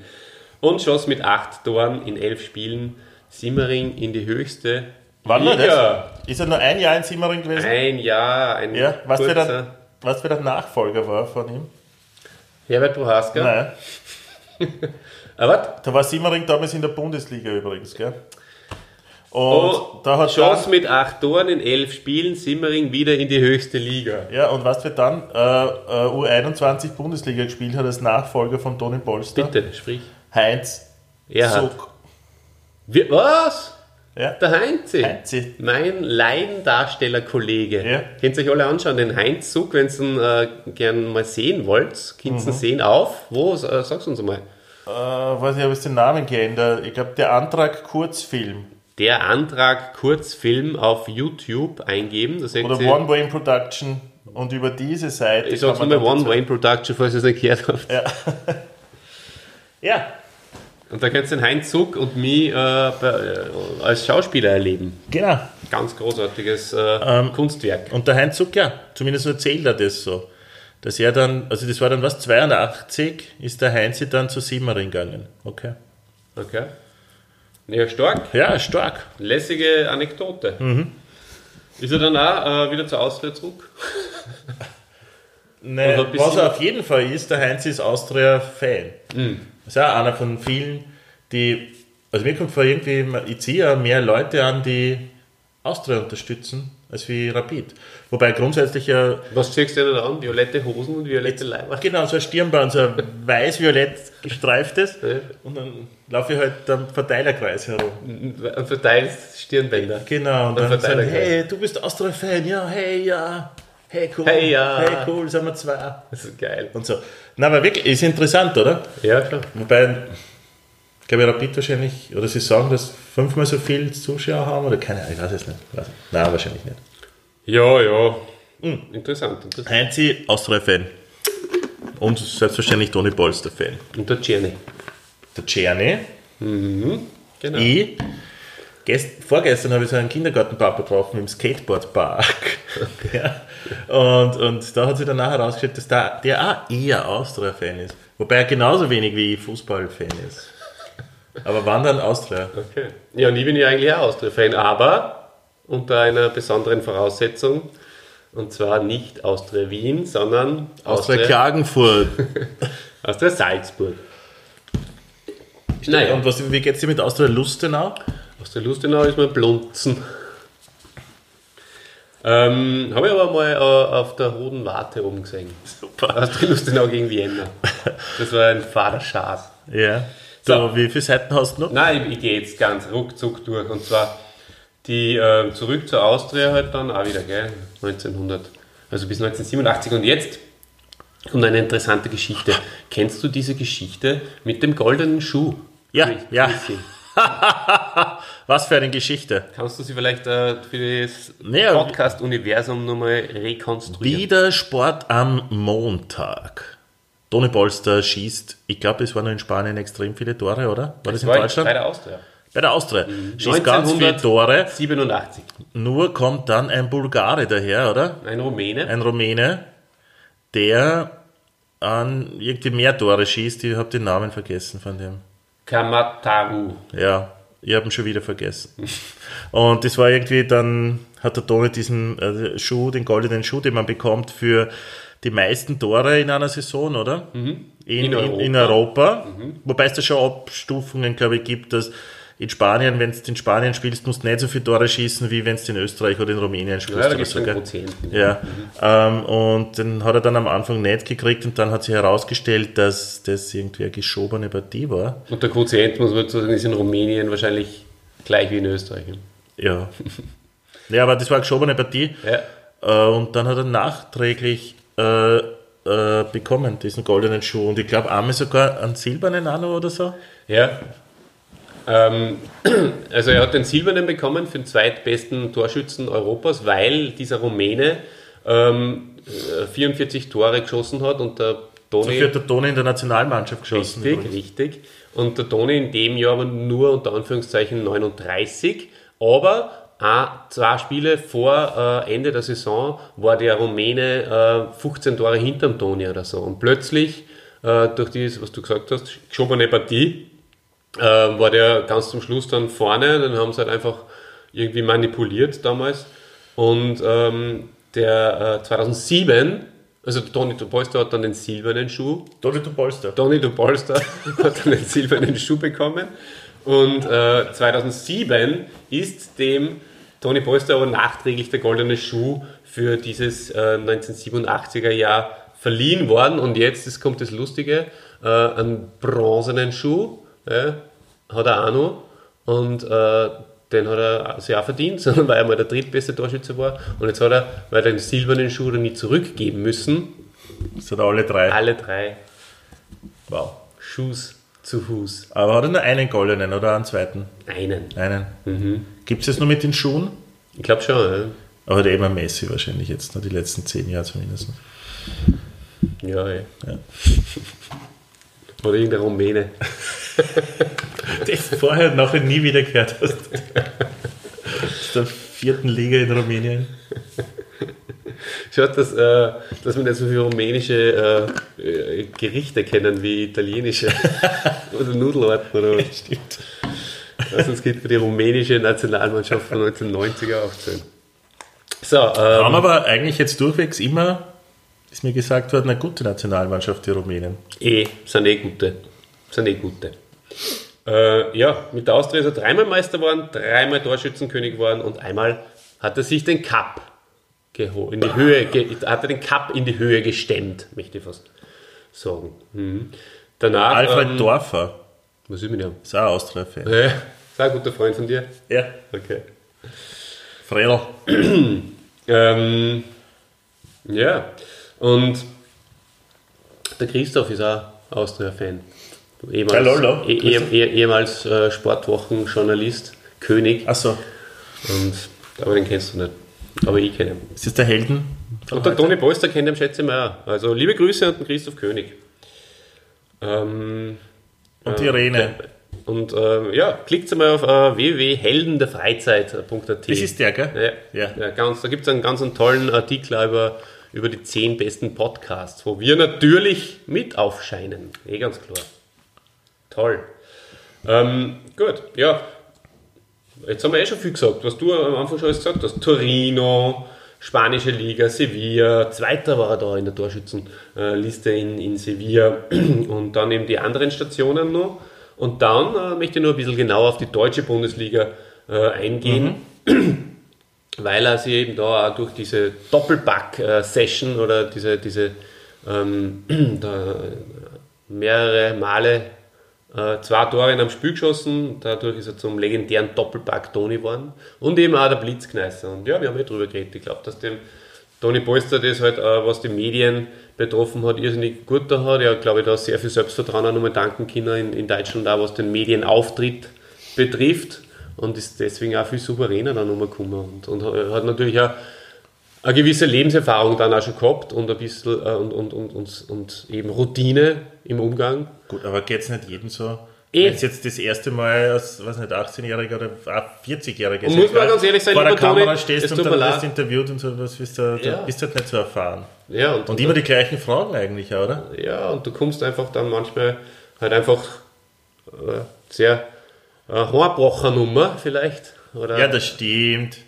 B: Und schoss mit acht Toren in elf Spielen Simmering in die höchste
C: Wann Liga. War das? Ist er nur ein Jahr in Simmering gewesen?
B: Ein Jahr, ein
C: ja, was kurzer... Dann, was für der Nachfolger war von ihm?
B: Herbert Prohaska?
C: Nein. Aber Da war Simmering damals in der Bundesliga übrigens, gell?
B: Und oh, da hat Chance dann, mit acht Toren in elf Spielen, Simmering wieder in die höchste Liga.
C: Ja, und was wir dann äh, äh, U21 Bundesliga gespielt hat als Nachfolger von Toni Polster?
B: Bitte, sprich.
C: Heinz
B: Erhard. Wie, was?
C: Ja.
B: Der Heinzi. Heinzi. Mein Laiendarstellerkollege. Ja. Könnt ihr euch alle anschauen, den Heinz Zug, wenn ihr ihn äh, gern mal sehen wollt. Könnt ihr mhm. sehen auf? Wo? Äh, sag's uns mal.
C: Äh, weiß ich, habe jetzt den Namen geändert. Ich glaube, der Antrag Kurzfilm.
B: Der Antrag Kurzfilm auf YouTube eingeben.
C: Oder One Way Production. Und über diese Seite.
B: Ich sag's nochmal One Way Production, falls ihr es nicht gehört habt.
C: Ja. ja.
B: Und da könnt ihr den Heinz Zuck und mich äh, äh, als Schauspieler erleben.
C: Genau.
B: Ganz großartiges äh, ähm, Kunstwerk.
C: Und der Heinz Zuck, ja, zumindest erzählt er das so. dass er dann, also das war dann was, 82, ist der Heinzi dann zu Simmering gegangen. Okay.
B: Okay. Ja, stark.
C: Ja, stark.
B: Lässige Anekdote. Mhm. Ist er dann auch äh, wieder zur Austria zurück?
C: Nee, was er auf jeden Fall ist, der Heinz ist Austria-Fan. Mhm. Das ist auch einer von vielen, die, also mir kommt vor irgendwie, ich ziehe ja mehr Leute an, die Austria unterstützen, als wie Rapid. Wobei grundsätzlich ja.
B: Was ziehst du denn an? Violette Hosen und violette Leiber?
C: Genau, so ein Stirnband, so ein weiß-violett gestreiftes. Und dann laufe ich halt am Verteilerkreis herum.
B: Und verteilst Stirnbänder.
C: Genau, und, und dann sagen, hey, du bist Austria-Fan, ja, hey, ja. Hey, cool. Hey, ja. Hey, cool, sind wir zwei.
B: Das ist geil.
C: Und so. Na, aber wirklich, ist interessant, oder?
B: Ja, klar.
C: Wobei, ich glaube, Rapid wahrscheinlich, oder sie sagen, dass fünfmal so viele Zuschauer haben, oder keine Ahnung, ich weiß es nicht. Nein, wahrscheinlich nicht.
B: Ja, ja. Hm. Interessant, interessant.
C: Heinzi, Austria-Fan. Und selbstverständlich Toni Polster-Fan.
B: Und der Czerny.
C: Der Czerny.
B: Mhm.
C: Genau. Ich, gest, vorgestern habe ich so einen Kindergartenpapa getroffen im Skateboardpark. ja. und, und da hat sich dann nachher herausgestellt, dass der, der auch eher Austria-Fan ist. Wobei er genauso wenig wie Fußball-Fan ist. Aber wann dann Austria?
B: Okay. Ja, und ich bin ja eigentlich auch Austria-Fan, aber unter einer besonderen Voraussetzung. Und zwar nicht Austria Wien, sondern
C: Austria, Austria Klagenfurt.
B: Austria Salzburg.
C: Naja. Und was, wie geht es dir mit Austria Lustenau?
B: Austria Lustenau ist mein Blunzen. Ähm, Habe ich aber mal äh, auf der Roten Warte oben gesehen. Super. Austria Lustenau gegen Vienna. Das war ein Faderschaß.
C: Ja. So, so, wie viele Seiten hast du noch?
B: Nein, ich, ich gehe jetzt ganz ruckzuck durch. Und zwar die äh, zurück zur Austria halt dann auch wieder, gell? 1900, also bis 1987 und jetzt kommt eine interessante Geschichte. Kennst du diese Geschichte mit dem goldenen Schuh?
C: Ja, ja. Was für eine Geschichte.
B: Kannst du sie vielleicht äh, für das naja, Podcast-Universum nochmal rekonstruieren?
C: Wieder Sport am Montag. Toni Polster schießt, ich glaube, es waren in Spanien extrem viele Tore, oder?
B: War das, das in Deutschland? Bei der Austria.
C: Bei der Austria. Mhm. Schießt ganz viele Tore.
B: 87.
C: Nur kommt dann ein Bulgare daher, oder?
B: Ein Rumäne.
C: Ein Rumäne, der an irgendwie mehr Tore schießt. Ich habe den Namen vergessen von dem.
B: Kamataru.
C: Ja, ich habe ihn schon wieder vergessen. Und das war irgendwie, dann hat der Toni diesen äh, Schuh, den goldenen Schuh, den man bekommt für die meisten Tore in einer Saison, oder?
B: Mhm.
C: In, in, Europa. In Europa. Mhm. Wobei es da schon Abstufungen, glaube ich, gibt, dass in Spanien, wenn du in Spanien spielst, musst du nicht so viele Tore schießen, wie wenn du in Österreich oder in Rumänien spielst. Ja,
B: oder so,
C: ja. Mhm. Ähm, und den hat er dann am Anfang nicht gekriegt und dann hat sich herausgestellt, dass das irgendwie eine geschobene Partie war.
B: Und der Quotient, muss man sagen, ist in Rumänien wahrscheinlich gleich wie in Österreich.
C: Ja. ja, aber das war eine geschobene Partie.
B: Ja.
C: Äh, und dann hat er nachträglich äh, äh, bekommen, diesen goldenen Schuh. Und ich glaube, einmal sogar einen silbernen noch oder so.
B: Ja, also er hat den Silbernen bekommen für den zweitbesten Torschützen Europas, weil dieser Rumäne ähm, 44 äh, Tore geschossen hat und der
C: Toni... So hat der Toni in der Nationalmannschaft geschossen.
B: Richtig, übrigens. richtig. Und der Toni in dem Jahr aber nur unter Anführungszeichen 39, aber auch zwei Spiele vor äh, Ende der Saison war der Rumäne äh, 15 Tore hinterm Toni oder so. Und plötzlich, äh, durch dieses, was du gesagt hast, geschobene Partie, äh, war der ganz zum Schluss dann vorne. Dann haben sie halt einfach irgendwie manipuliert damals. Und ähm, der äh, 2007, also Tony Polster hat dann den silbernen Schuh.
C: Tony Polster.
B: Tony Polster hat dann den silbernen Schuh bekommen. Und äh, 2007 ist dem Tony Polster aber nachträglich der goldene Schuh für dieses äh, 1987er Jahr verliehen worden. Und jetzt das kommt das Lustige, äh, einen bronzenen Schuh ja, hat er auch noch. Und äh, den hat er sich auch verdient, sondern weil er mal der drittbeste Torschütze war. Und jetzt hat er, weil er den silbernen Schuh dann nicht zurückgeben müssen.
C: Das hat er alle drei.
B: Alle drei. Wow. Schuss zu Fuß.
C: Aber hat er nur einen goldenen oder einen zweiten?
B: Einen.
C: Einen.
B: Mhm.
C: Gibt es das nur mit den Schuhen?
B: Ich glaube schon, ja.
C: Aber der immer Messi wahrscheinlich jetzt, die letzten zehn Jahre zumindest.
B: Ja, ey. ja. Oder irgendein Rumäne.
C: das vorher und nachher nie wieder gehört hast. Aus der vierten Liga in Rumänien.
B: geschaut, dass, äh, dass wir nicht so viele rumänische äh, Gerichte kennen wie italienische oder Nudelarten oder was.
C: Stimmt.
B: Also es geht für die rumänische Nationalmannschaft von 1990er aufzählen. So, ähm,
C: Haben aber eigentlich jetzt durchwegs immer, ist mir gesagt worden, eine gute Nationalmannschaft, die Rumänen.
B: eh, sind eh gute. Sind eh gute. Äh, ja, mit der Austria ist er dreimal Meister geworden, dreimal Torschützenkönig geworden und einmal hat er sich den Cup in die Höhe, hat er den Cup in die Höhe gestemmt, möchte ich fast sagen. Mhm. Danach,
C: Alfred
B: ähm,
C: Dorfer
B: was ist mit dem?
C: ist auch ein Austria-Fan.
B: Ja, ist auch ein guter Freund von dir.
C: Ja.
B: Okay.
C: Fredel.
B: Ähm, ja, und der Christoph ist auch Austria-Fan. Ehemals,
C: Ja, lol,
B: eh, eh, eh, ehemals äh, Sportwochenjournalist, König.
C: Achso,
B: Und, aber den kennst du nicht. Aber ich kenne ihn.
C: ist das der Helden?
B: Und der Toni Polster kennt ihn, schätze ich mal auch. Also liebe Grüße an den Christoph König. Ähm,
C: Und die Irene.
B: und ähm, ja, klickt mal auf äh, www.heldenderfreizeit.at.
C: Das ist der, gell?
B: Ja,
C: Ja.
B: ja. ganz, da gibt es einen ganz einen tollen Artikel über, über die zehn besten Podcasts, wo wir natürlich mit aufscheinen. Eh ganz klar. Toll. Ähm, gut, ja. Jetzt haben wir eh schon viel gesagt, was du am Anfang schon alles gesagt hast. Torino, spanische Liga, Sevilla, Zweiter war er da in der Torschützenliste in, in Sevilla und dann eben die anderen Stationen noch. Und dann äh, möchte ich nur ein bisschen genauer auf die deutsche Bundesliga äh, eingehen weil er sich eben da auch durch diese Doppelback-Session oder diese, diese ähm, mehrere Male äh, zwei Tore in einem Spiel geschossen. Dadurch ist er zum legendären Doppelback Toni geworden. Und eben auch der Blitzkneißer. Und ja, wir haben eh drüber geredet. Ich glaube, dass dem Toni Polster das halt, äh, was die Medien betroffen hat, irrsinnig gut da hat. Hat, glaube ich, da sehr viel Selbstvertrauen auch nochmal danken können in, in Deutschland, auch was den Medienauftritt betrifft. Und ist deswegen auch viel souveräner dann nochmal gekommen. Und, und hat natürlich auch eine gewisse Lebenserfahrung dann auch schon gehabt und ein bisschen äh, und, und, und, und, und eben Routine im Umgang.
C: Gut, aber geht es nicht jedem so?
B: Eh.
C: Wenn es jetzt das erste Mal als, weiß nicht, 18-Jähriger oder auch 40-Jähriger
B: Und muss man ganz ehrlich sein,
C: vor der
B: Toni,
C: Kamera
B: es
C: stehst und dann wirst interviewt und so, das bist du,
B: Ja.
C: bist halt nicht so erfahren.
B: Ja, und,
C: Und immer die gleichen Fragen eigentlich, oder?
B: ja, und du kommst einfach dann manchmal halt einfach äh, sehr äh, Hornbrocher-Nummer vielleicht. Oder,
C: Ja, das stimmt.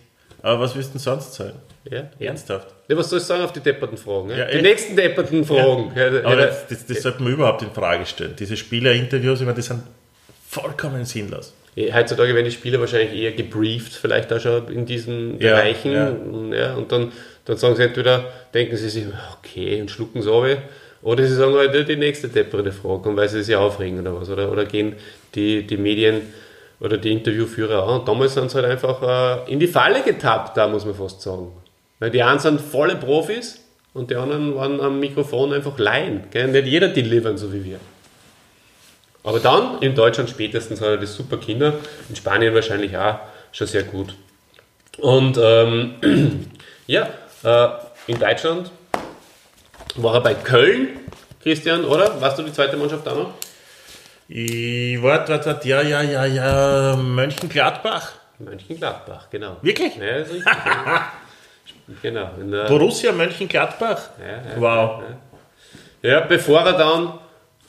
C: Aber was willst du denn sonst sagen?
B: ja.
C: Ernsthaft.
B: Ja, was soll ich sagen auf die depperten Fragen? Ja? Die nächsten depperten Fragen. Ja.
C: Aber das, das, das sollte man überhaupt in Frage stellen. Diese Spieler-Interviews, ich meine, die sind vollkommen sinnlos.
B: Heutzutage werden die Spieler wahrscheinlich eher gebrieft, vielleicht auch schon in diesen Bereichen.
C: ja.
B: Und, ja, und dann, dann sagen sie entweder, denken sie sich, okay, und schlucken es ab. Oder sie sagen halt die nächste depperte Frage, und weil sie sich aufregen oder was. Oder, oder gehen die, die Medien oder die Interviewführer an. Und damals sind sie halt einfach äh, in die Falle getappt, da muss man fast sagen. Weil die einen sind volle Profis und die anderen waren am Mikrofon einfach Laien. Gell? Nicht jeder delivern, so wie wir. Aber dann in Deutschland spätestens hat er das super Kinder, in Spanien wahrscheinlich auch schon sehr gut. Und ähm, ja, äh, in Deutschland war er bei Köln, Christian, oder? Warst du die zweite Mannschaft da noch?
C: Ich warte, warte, warte, ja, ja, ja, ja, Mönchengladbach.
B: Mönchengladbach, genau.
C: Wirklich?
B: Ja, ist richtig. ja. genau.
C: Borussia Mönchengladbach.
B: Ja, ja,
C: wow.
B: Ja, bevor er dann,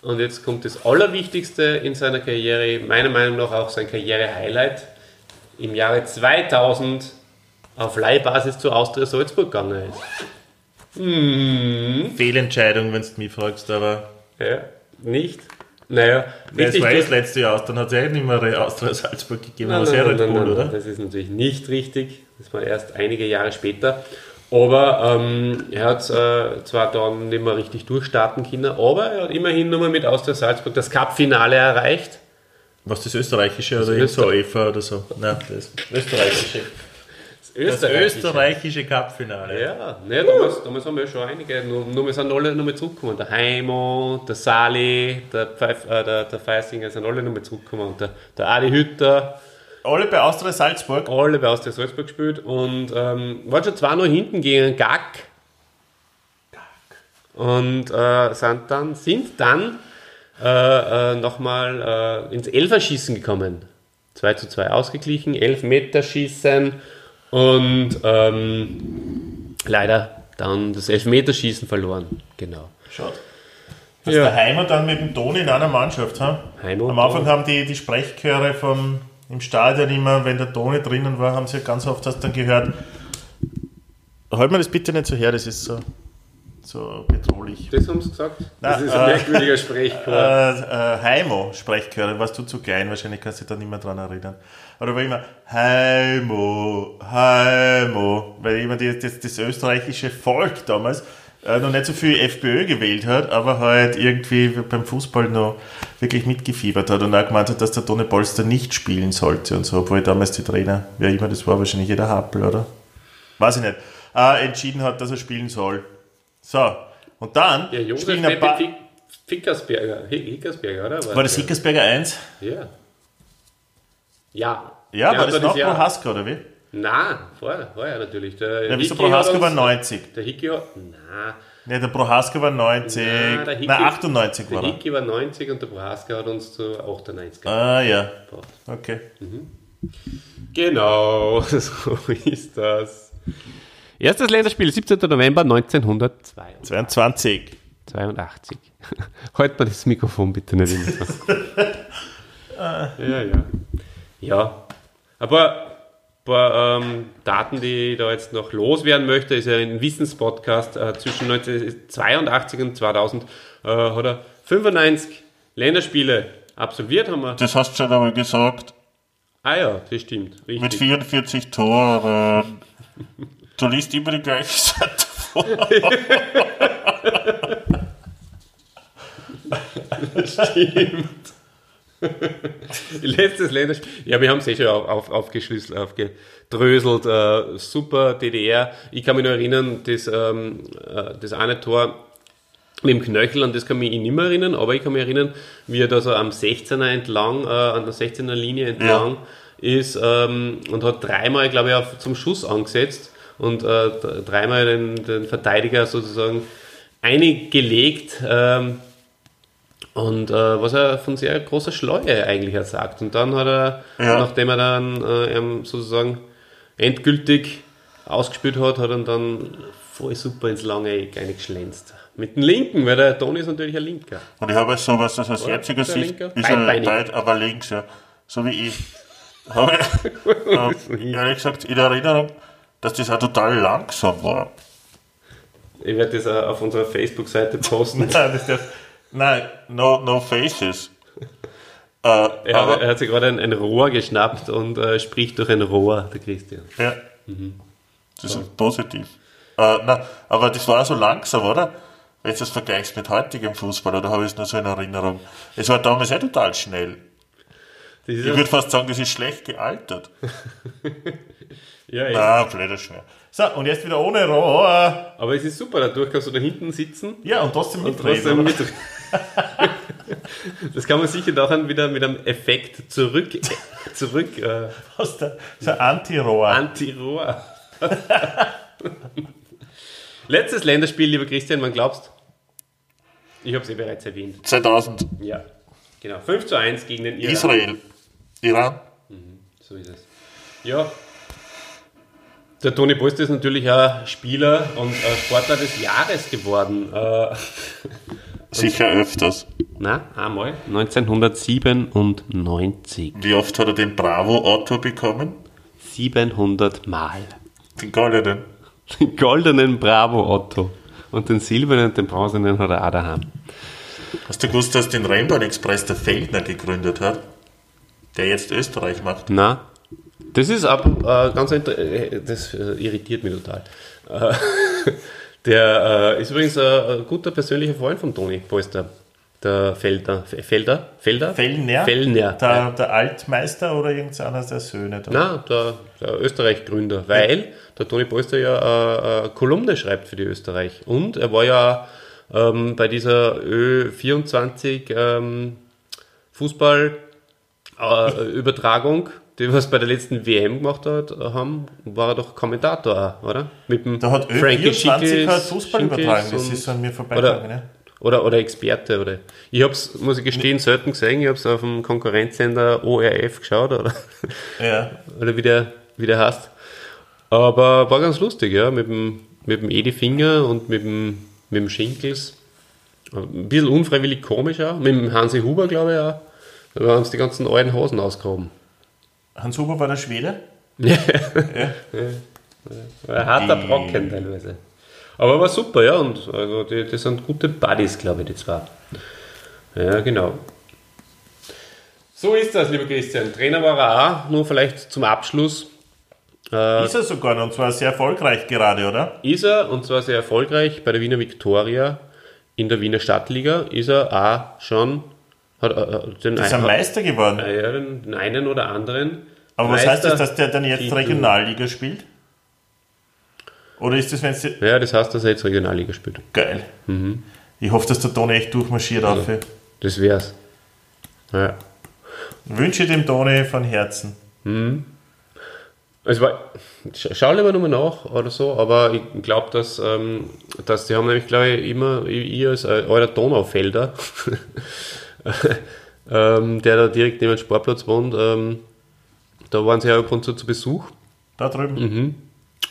B: und jetzt kommt das Allerwichtigste in seiner Karriere, meiner Meinung nach auch sein Karriere-Highlight, im Jahre 2000 auf Leihbasis zu Austria Salzburg gegangen ist.
C: Fehlentscheidung, wenn du mich fragst, aber
B: Ja, nicht? Naja,
C: das
B: richtig.
C: war das letzte Jahr aus, dann hat es ja nicht mehr Austria Salzburg gegeben,
B: Nein,
C: aber sehr Red Bull, oder?
B: Das ist natürlich nicht richtig. Das war erst einige Jahre später. Aber ähm, er hat äh, zwar dann nicht mehr richtig durchstarten können, aber er hat immerhin nochmal mit Austria Salzburg das Cup-Finale erreicht.
C: Was das österreichische oder
B: Das
C: so UEFA oder so? Nein, das österreichische. Das österreichische Cup-Finale.
B: Ja, ne, damals, damals haben wir schon einige, nur, nur wir sind alle nochmal zurückgekommen. Der Heimo, der Sali, der, Pfeif, äh, der, der Feisinger sind alle nochmal zurückgekommen. Und der, der Adi Hütter,
C: Alle bei Austria Salzburg.
B: alle bei Austria Salzburg gespielt und ähm, waren schon zwei noch hinten gegen Gack. Und äh, sind dann, sind dann äh, äh, nochmal äh, ins Elferschießen gekommen. 2 zu 2 ausgeglichen, Elfmeterschießen und ähm, leider dann das Elfmeterschießen verloren. Genau.
C: Schade. Dass ja. der Heimer dann mit dem Toni in einer Mannschaft haben.
B: Heimo
C: Am Anfang haben die, die Sprechchöre vom, im Stadion immer, wenn der Toni drinnen war, haben sie ganz oft das dann gehört. Halt mir das bitte nicht so her, das ist so, so bedrohlich.
B: Das haben sie gesagt?
C: Nein,
B: das ist ein
C: äh,
B: merkwürdiger Sprechchor.
C: Äh, äh, Heimo, Sprechchöre, warst du zu klein, wahrscheinlich kannst du dich da nicht mehr dran erinnern. Oder war immer Heimo, Heimo, weil immer die, das, das österreichische Volk damals äh, noch nicht so viel FPÖ gewählt hat, aber halt irgendwie beim Fußball noch wirklich mitgefiebert hat und auch gemeint hat, dass der Tone Polster nicht spielen sollte und so, obwohl damals die Trainer, wer immer das war, wahrscheinlich jeder Happel, oder? Weiß ich nicht, äh, entschieden hat, dass er spielen soll. So, und dann
B: ja, Josef
C: spielen ein paar...
B: Fick- Fickersberger, Hick- Hickersberger, oder?
C: War das Hickersberger 1?
B: Ja. Ja.
C: Ja,
B: Der
C: war das
B: da
C: noch
B: Jahr-
C: Prohaska, oder wie?
B: Nein, vorher, vorher natürlich. Der
C: Ja, wieso Prohaska war 90?
B: Der Hickey hat. Nein,
C: Ne, der Prohaska war 90,
B: Nein, der Hickey-
C: nein, 98
B: der
C: war er.
B: Hickey war 90 und der Prohaska hat uns zu 98
C: Ah, ja,
B: gebracht.
C: okay.
B: Genau, so ist das. Erstes Länderspiel, 17. November 1982.
C: 22.
B: 82. Halt mal das Mikrofon bitte nicht so. ja, ja. Ja, aber ein paar ähm, Daten, die ich da jetzt noch loswerden möchte, ist ja ein Wissenspodcast. Äh, zwischen 1982 und 2000 äh, hat er 95 Länderspiele absolviert, haben wir.
C: Das hast du schon einmal gesagt.
B: Ah ja, das stimmt. Richtig.
C: Mit 44 Toren. Du liest immer die gleiche Seite vor.
B: Letztes Länderspiel. Ja, wir haben es eh schon auf, auf, aufgeschlüsselt, aufgedröselt. Äh, super DDR. Ich kann mich noch erinnern, das, ähm, äh, das eine Tor mit dem Knöchel, an das kann mich nicht mehr erinnern, aber ich kann mich erinnern, wie er da so am 16er entlang, äh, an der 16er Linie entlang ist ähm, und hat dreimal, glaube ich, auf, zum Schuss angesetzt und äh, dreimal den, den Verteidiger sozusagen eingelegt. Ähm, und äh, was er von sehr großer Schleue eigentlich her sagt. Und dann hat er,
C: Ja.
B: nachdem er dann äh, sozusagen endgültig ausgespielt hat, hat er dann voll super ins lange Eck eingeschlänzt. Mit dem Linken, weil der Toni ist natürlich ein Linker.
C: Und ich habe jetzt so was, das aus jetziger
B: er
C: Sicht ist er beid, aber links, ja. So wie ich. Habe ich, ähm, ehrlich gesagt, in Erinnerung, dass das auch total langsam war.
B: Ich werde das auf unserer Facebook-Seite posten.
C: Nein, das darf, nein no, no faces. Äh,
B: Er,
C: aber,
B: hat, er hat sich gerade ein, ein Rohr geschnappt und äh, spricht durch ein Rohr, der Christian.
C: Ja. Das ist positiv. Äh, na, aber das war so langsam, oder? Wenn du das vergleichst mit heutigem Fußball, oder habe ich es nur so in Erinnerung? Es war damals eh total schnell. Ich würde fast sagen, das ist schlecht gealtert.
B: ja, ja.
C: Na, blöder Schwer. So, und jetzt wieder ohne Rohr.
B: Aber es ist super, dadurch kannst du da hinten sitzen
C: Ja, und trotzdem
B: und
C: mitreden.
B: trotzdem
C: oder?
B: mit. Das kann man sicher nachher wieder mit einem Effekt zurück, zurück äh,
C: Aus der, so Anti-Rohr.
B: Anti-Rohr. Letztes Länderspiel, lieber Christian, wann glaubst Ich habe es eh bereits erwähnt.
C: 2000.
B: Ja, genau. 5 zu 1 gegen den Iran.
C: Israel. Iran.
B: So ist es. Ja. Der Toni Polster ist natürlich auch Spieler und Sportler des Jahres geworden. Äh,
C: Sicher öfters.
B: na, einmal. 1997.
C: Wie oft hat er den Bravo-Otto bekommen?
B: 700 Mal.
C: Den goldenen.
B: Den goldenen Bravo Otto. Und den silbernen und den bronzenen hat er auch daheim.
C: Hast du gewusst, dass den Rainbow Express der Feldner gegründet hat? Der jetzt Österreich macht.
B: Na, das ist ab, äh, ganz äh, das äh, irritiert mich total. Äh, der äh, ist übrigens äh, ein guter persönlicher Freund von Toni Polster. Der Felder. Felder? Felder?
C: Fellner?
B: Fellner.
C: Der, der Altmeister oder irgendeiner der Söhne? Da.
B: Na, der, der Österreich-Gründer, weil der Toni Polster ja äh, eine Kolumne schreibt für die Österreich. Und er war ja ähm, bei dieser Ö24 ähm, Fußball-Übertragung, die wir bei der letzten WM gemacht hat, haben, war er doch Kommentator auch, oder? Mit dem
C: Da hat
B: Frankie
C: Ö24
B: Schickels-
C: halt Fußball
B: Schickels
C: übertragen. Das ist an mir vorbeigegangen.
B: oder, oder, oder Experte. Oder. Ich habe es, muss ich gestehen, selten gesehen. Ich habe es auf dem Konkurrenzsender ORF geschaut. Oder?
C: Ja.
B: oder wie der, wie der heißt. Aber war ganz lustig, ja, mit dem mit dem Edi Finger und mit dem, mit dem Schinkels. Ein bisschen unfreiwillig komisch auch. Mit dem Hansi Huber, glaube ich auch. Da haben sie die ganzen alten Hosen ausgehoben.
C: Hans Huber war der Schwede?
B: ja. Ein harter Brocken teilweise. Aber war super, ja. Und also die, die sind gute Buddies, glaube ich, die zwei. Ja, genau. So ist das, lieber Christian. Trainer war er auch, nur vielleicht zum Abschluss.
C: Äh, ist er sogar und zwar sehr erfolgreich gerade, oder?
B: Ist er, und zwar sehr erfolgreich bei der Wiener Viktoria in der Wiener Stadtliga. Ist er auch schon.
C: Hat, äh, den ist er Meister geworden?
B: Ja, den, einen oder anderen.
C: Aber was heißt das, dass der dann jetzt Titel. Regionalliga spielt? Oder ist das, wenn es.
B: Ja, das heißt, dass er jetzt Regionalliga spielt.
C: Geil. Mhm. Ich hoffe, dass der Toni echt durchmarschiert ja, dafür.
B: Das wär's. Ja.
C: Wünsche dem Toni von Herzen.
B: Mhm. Es war, schau lieber nochmal nach oder so, aber ich glaube, dass, ähm, dass die haben nämlich, glaube ich, immer, ihr als äh, euer Donaufelder, ähm, der da direkt neben dem Sportplatz wohnt, ähm, da waren sie ja ab und zu zu Besuch.
C: Da drüben?
B: Mhm.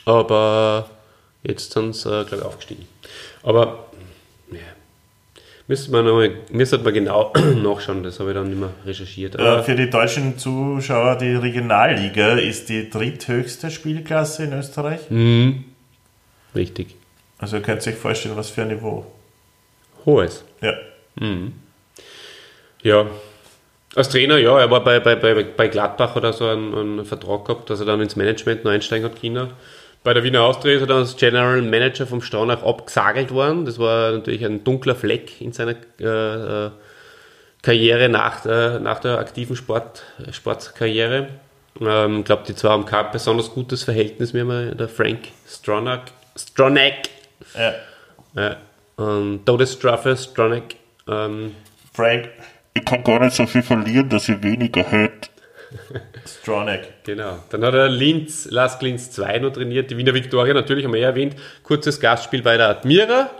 B: Aber jetzt sind sie, äh, glaube ich, aufgestiegen. Aber Müsste man, noch müsste man genau nachschauen, das habe ich dann nicht mehr recherchiert.
C: Äh, für die deutschen Zuschauer, die Regionalliga ist die dritthöchste Spielklasse in Österreich.
B: Mhm. Richtig.
C: Also ihr könnt euch vorstellen, was für ein Niveau.
B: Hohes.
C: Ja.
B: Mhm. Ja. Als Trainer, ja, er war bei, bei, bei, bei Gladbach oder so einen, einen Vertrag gehabt, dass er dann ins Management noch einsteigen hat, China. Bei der Wiener Austria ist er dann als General Manager vom Staunach abgesagelt worden. Das war natürlich ein dunkler Fleck in seiner äh, äh Karriere nach, äh, nach der aktiven Sport, Sportkarriere. Ich ähm, glaube, die zwei haben kein besonders gutes Verhältnis mehr, der Frank Stronach. Stronach. Ja. ja. Und Todesstrafe, Stronach. Ähm,
C: Frank, ich kann gar nicht so viel verlieren, dass ihr weniger hört.
B: Stronach. Genau. Dann hat er Linz, Lask Linz 2 noch trainiert, die Wiener Viktoria natürlich haben wir ja erwähnt. Kurzes Gastspiel bei der Admira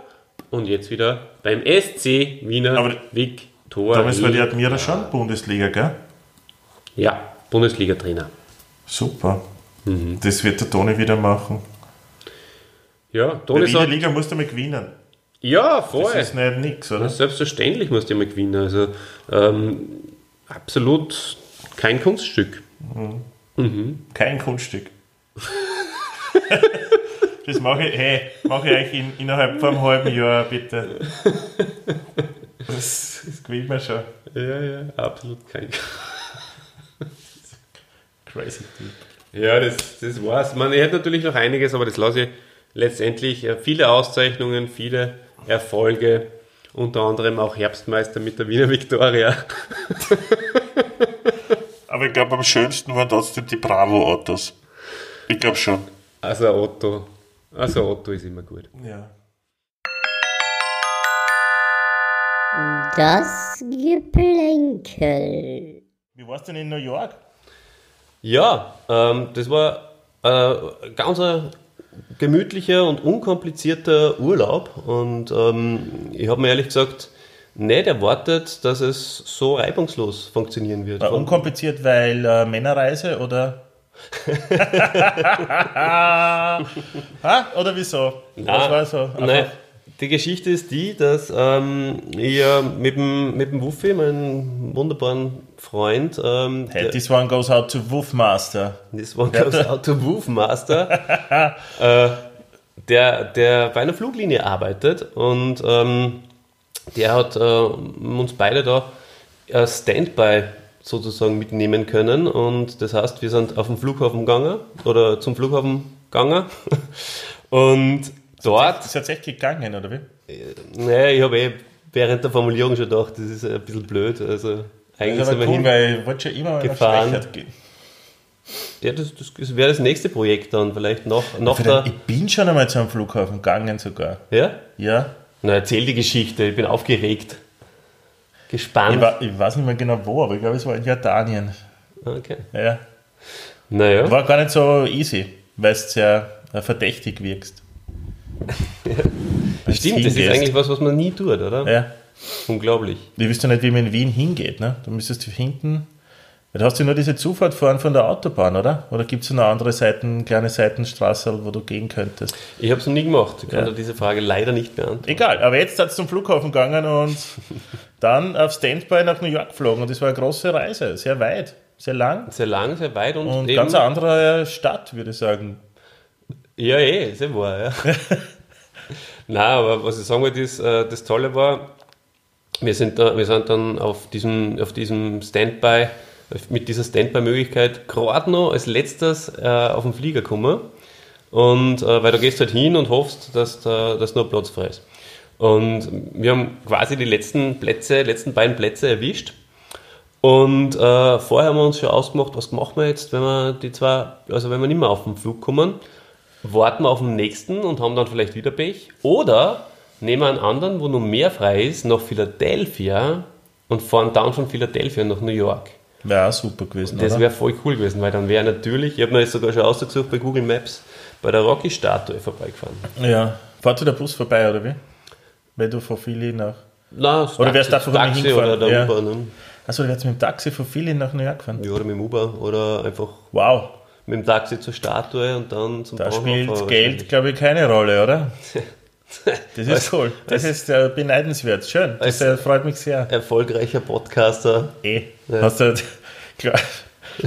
B: und jetzt wieder beim SC Wiener Aber Viktoria.
C: Damals war die Admira schon Bundesliga, gell?
B: Ja, Bundesliga-Trainer.
C: Super. Mhm. Das wird der Toni wieder machen.
B: Ja, Toni
C: sagt... Liga musst du mal gewinnen.
B: Ja, voll.
C: Das ist nicht nix, oder?
B: Selbstverständlich musst du mal gewinnen. Also ähm, absolut kein Kunststück.
C: Mhm. Mhm. Kein Kunststück. das mache ich, hey, mache ich euch in, innerhalb von einem halben Jahr, bitte. Das, das gewinnt mir schon.
B: Ja, ja, absolut kein
C: Crazy Typ.
B: Ja, das, das war's. Man hätte natürlich noch einiges, aber das lasse ich letztendlich. Viele Auszeichnungen, viele Erfolge, unter anderem auch Herbstmeister mit der Wiener Viktoria.
C: Aber ich glaube, am schönsten waren trotzdem die Bravo-Autos. Ich glaube schon.
B: Also Otto. Also Otto ist immer gut.
C: Ja.
E: Das Geplänkel.
C: Wie warst du denn in New York?
B: Ja, ähm, das war äh, ganz ein gemütlicher und unkomplizierter Urlaub. Und ähm, ich habe mir ehrlich gesagt nicht erwartet, dass es so reibungslos funktionieren wird.
C: War unkompliziert, weil äh, Männerreise oder? ha? Oder wieso?
B: Nein, Was war so? Nein. Die Geschichte ist die, dass ähm, ich mit dem, mit dem Wuffi, meinem wunderbaren Freund. Ähm,
C: hey, this one goes out to Wuffmaster.
B: This one goes out to Wuffmaster. äh, der, der bei einer Fluglinie arbeitet und ähm, der hat äh, uns beide da äh, Standby sozusagen mitnehmen können. Und das heißt, wir sind auf dem Flughafen gegangen oder zum Flughafen gegangen. Und dort.
C: Ist tatsächlich gegangen, oder wie?
B: Äh, naja, ich habe eh während der Formulierung schon gedacht, das ist ein bisschen blöd. Also
C: eigentlich das ist aber cool, weil ich wollte schon immer mal
B: gefahren. gehen. Ja, das, das wäre das nächste Projekt dann, vielleicht noch, noch der.
C: Ich bin schon einmal zum Flughafen gegangen sogar.
B: Ja?
C: Ja.
B: Na, erzähl die Geschichte, ich bin aufgeregt. Gespannt.
C: Ich, war, ich weiß nicht mehr genau wo, aber ich glaube, es war in Jordanien.
B: Okay.
C: Ja.
B: Naja.
C: War gar nicht so easy, weil es sehr äh, verdächtig wirkst.
B: ja. Stimmt, das ist eigentlich was, was man nie tut, oder?
C: Ja.
B: Unglaublich.
C: Ich wüsste nicht, wie man in Wien hingeht. Ne? Du müsstest hinten Du hast ja nur diese Zufahrt fahren von der Autobahn, oder? Oder gibt es noch andere Seiten, kleine Seitenstraße, wo du gehen könntest?
B: Ich habe es noch nie gemacht. Ich kann ja. dir diese Frage leider nicht beantworten.
C: Egal, aber jetzt hat es zum Flughafen gegangen und dann auf Standby nach New York geflogen. Und das war eine große Reise, sehr weit, sehr lang.
B: Sehr lang, sehr weit und,
C: und ganz eine andere Stadt, würde ich sagen.
B: Ja, eh, sehr wahr, ja. Nein, aber was ich sagen wollte, ist, äh, das Tolle war, wir sind, da, wir sind dann auf diesem, auf diesem Standby mit dieser Standby-Möglichkeit gerade noch als letztes äh, auf den Flieger kommen. Und äh, weil du gehst halt hin und hoffst, dass da dass nur Platz frei ist. Und wir haben quasi die letzten Plätze, letzten beiden Plätze erwischt. Und äh, vorher haben wir uns schon ausgemacht, was machen wir jetzt, wenn wir die zwei, also wenn wir nicht mehr auf den Flug kommen, warten wir auf den nächsten und haben dann vielleicht wieder Pech. Oder nehmen wir einen anderen, wo noch mehr frei ist, nach Philadelphia und fahren dann von Philadelphia nach New York.
C: Wäre auch super gewesen.
B: Das wäre voll cool gewesen, weil dann wäre natürlich, ich habe mir jetzt sogar schon ausgesucht bei Google Maps, bei der Rocky-Statue vorbeigefahren.
C: Ja. Fahrt der Bus vorbei, oder wie? Wenn du von Philly nach.
B: Nein,
C: oder wärst du einfach
B: Taxi hingefahren? oder der ja.
C: Uber. Ne? Achso, du wärst mit dem Taxi von Philly nach New York gefahren?
B: Ja, oder mit dem Uber oder einfach.
C: Wow.
B: Mit dem Taxi zur Statue und dann zum
C: Da Bahnhof spielt Geld, glaube ich, keine Rolle, oder? Das ist cool. Das ist äh, beneidenswert. Schön. Das äh, freut mich sehr.
B: Erfolgreicher Podcaster.
C: Eh. Ja. Hast du, klar,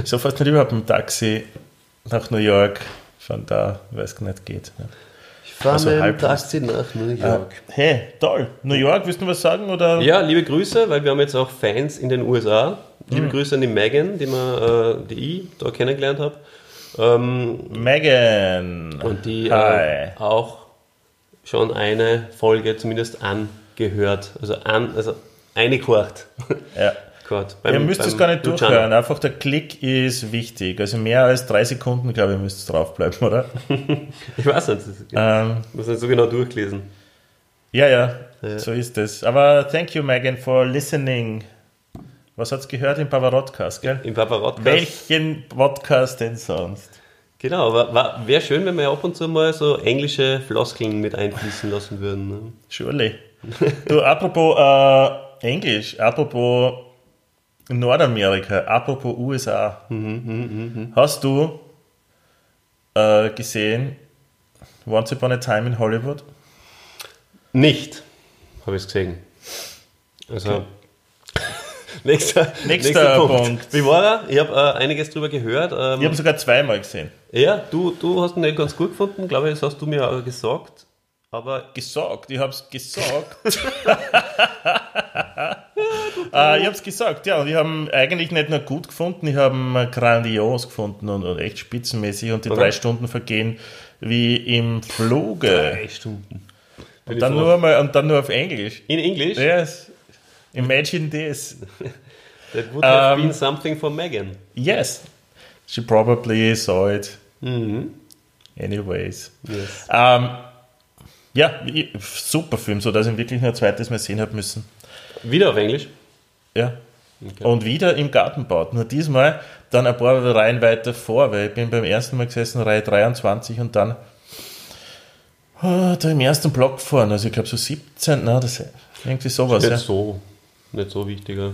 C: so fast nicht überhaupt im Taxi nach New York. Von da, weil es nicht geht. Ja.
B: Ich fahre also mit dem Taxi nach New äh, York.
C: Äh, hey, toll. New York, willst du was sagen? Oder?
B: Ja, liebe Grüße, weil wir haben jetzt auch Fans in den USA. Liebe mhm. Grüße an die Megan, die, man, äh, die ich da kennengelernt habe.
C: Ähm, Megan.
B: Und die äh, auch schon eine Folge zumindest angehört, also, an, also eingehorcht.
C: Ja. Gott, beim, Ihr müsst es gar nicht Luciano. durchhören, einfach der Klick ist wichtig. Also mehr als drei Sekunden, glaube ich, müsst ihr draufbleiben, oder?
B: ich weiß nicht, ähm, muss nicht so genau durchlesen.
C: Ja, ja, ja, so ist es. Aber thank you, Megan, for listening. Was hat es gehört im Pavarotcast, gell?
B: Im Pavarotcast.
C: Welchen Podcast denn sonst?
B: Genau, aber wäre schön, wenn wir ab und zu mal so englische Floskeln mit einfließen lassen würden. Ne?
C: Surely. du, apropos äh, Englisch, apropos Nordamerika, apropos USA. Mhm, mh, mh. Hast du äh, gesehen Once Upon a Time in Hollywood?
B: Nicht, habe ich es gesehen. Also, okay. Nächster,
C: nächster, nächster Punkt. Punkt.
B: Wie war er? Ich habe äh, einiges drüber gehört.
C: Ähm, ich habe sogar zweimal gesehen.
B: Ja, du, du hast ihn nicht ganz gut gefunden, glaube ich, das hast du mir auch gesagt. Aber
C: gesagt, ich habe es gesagt. äh, ich habe es gesagt, ja. Und ich habe eigentlich nicht nur gut gefunden, ich habe ihn grandios gefunden und, und, echt spitzenmäßig. Und die okay. drei Stunden vergehen wie im Fluge.
B: Drei Stunden.
C: Und dann, nur mal, und dann nur auf Englisch.
B: In Englisch?
C: Yes. Imagine this.
B: That would have um, been something for Megan.
C: Yes. She probably saw it. Mhm. Anyways. Yes. Um, ja, super Film, so dass ich ihn wirklich nur ein zweites Mal sehen habe müssen.
B: Wieder auf Englisch?
C: Ja. Okay. Und wieder im Gartenbau. Nur diesmal dann ein paar Reihen weiter vor, weil ich bin beim ersten Mal gesessen, Reihe 23 und dann oh, da im ersten Block vorne, also ich glaube so 17, na, das irgendwie sowas. Ja.
B: so, nicht so wichtiger.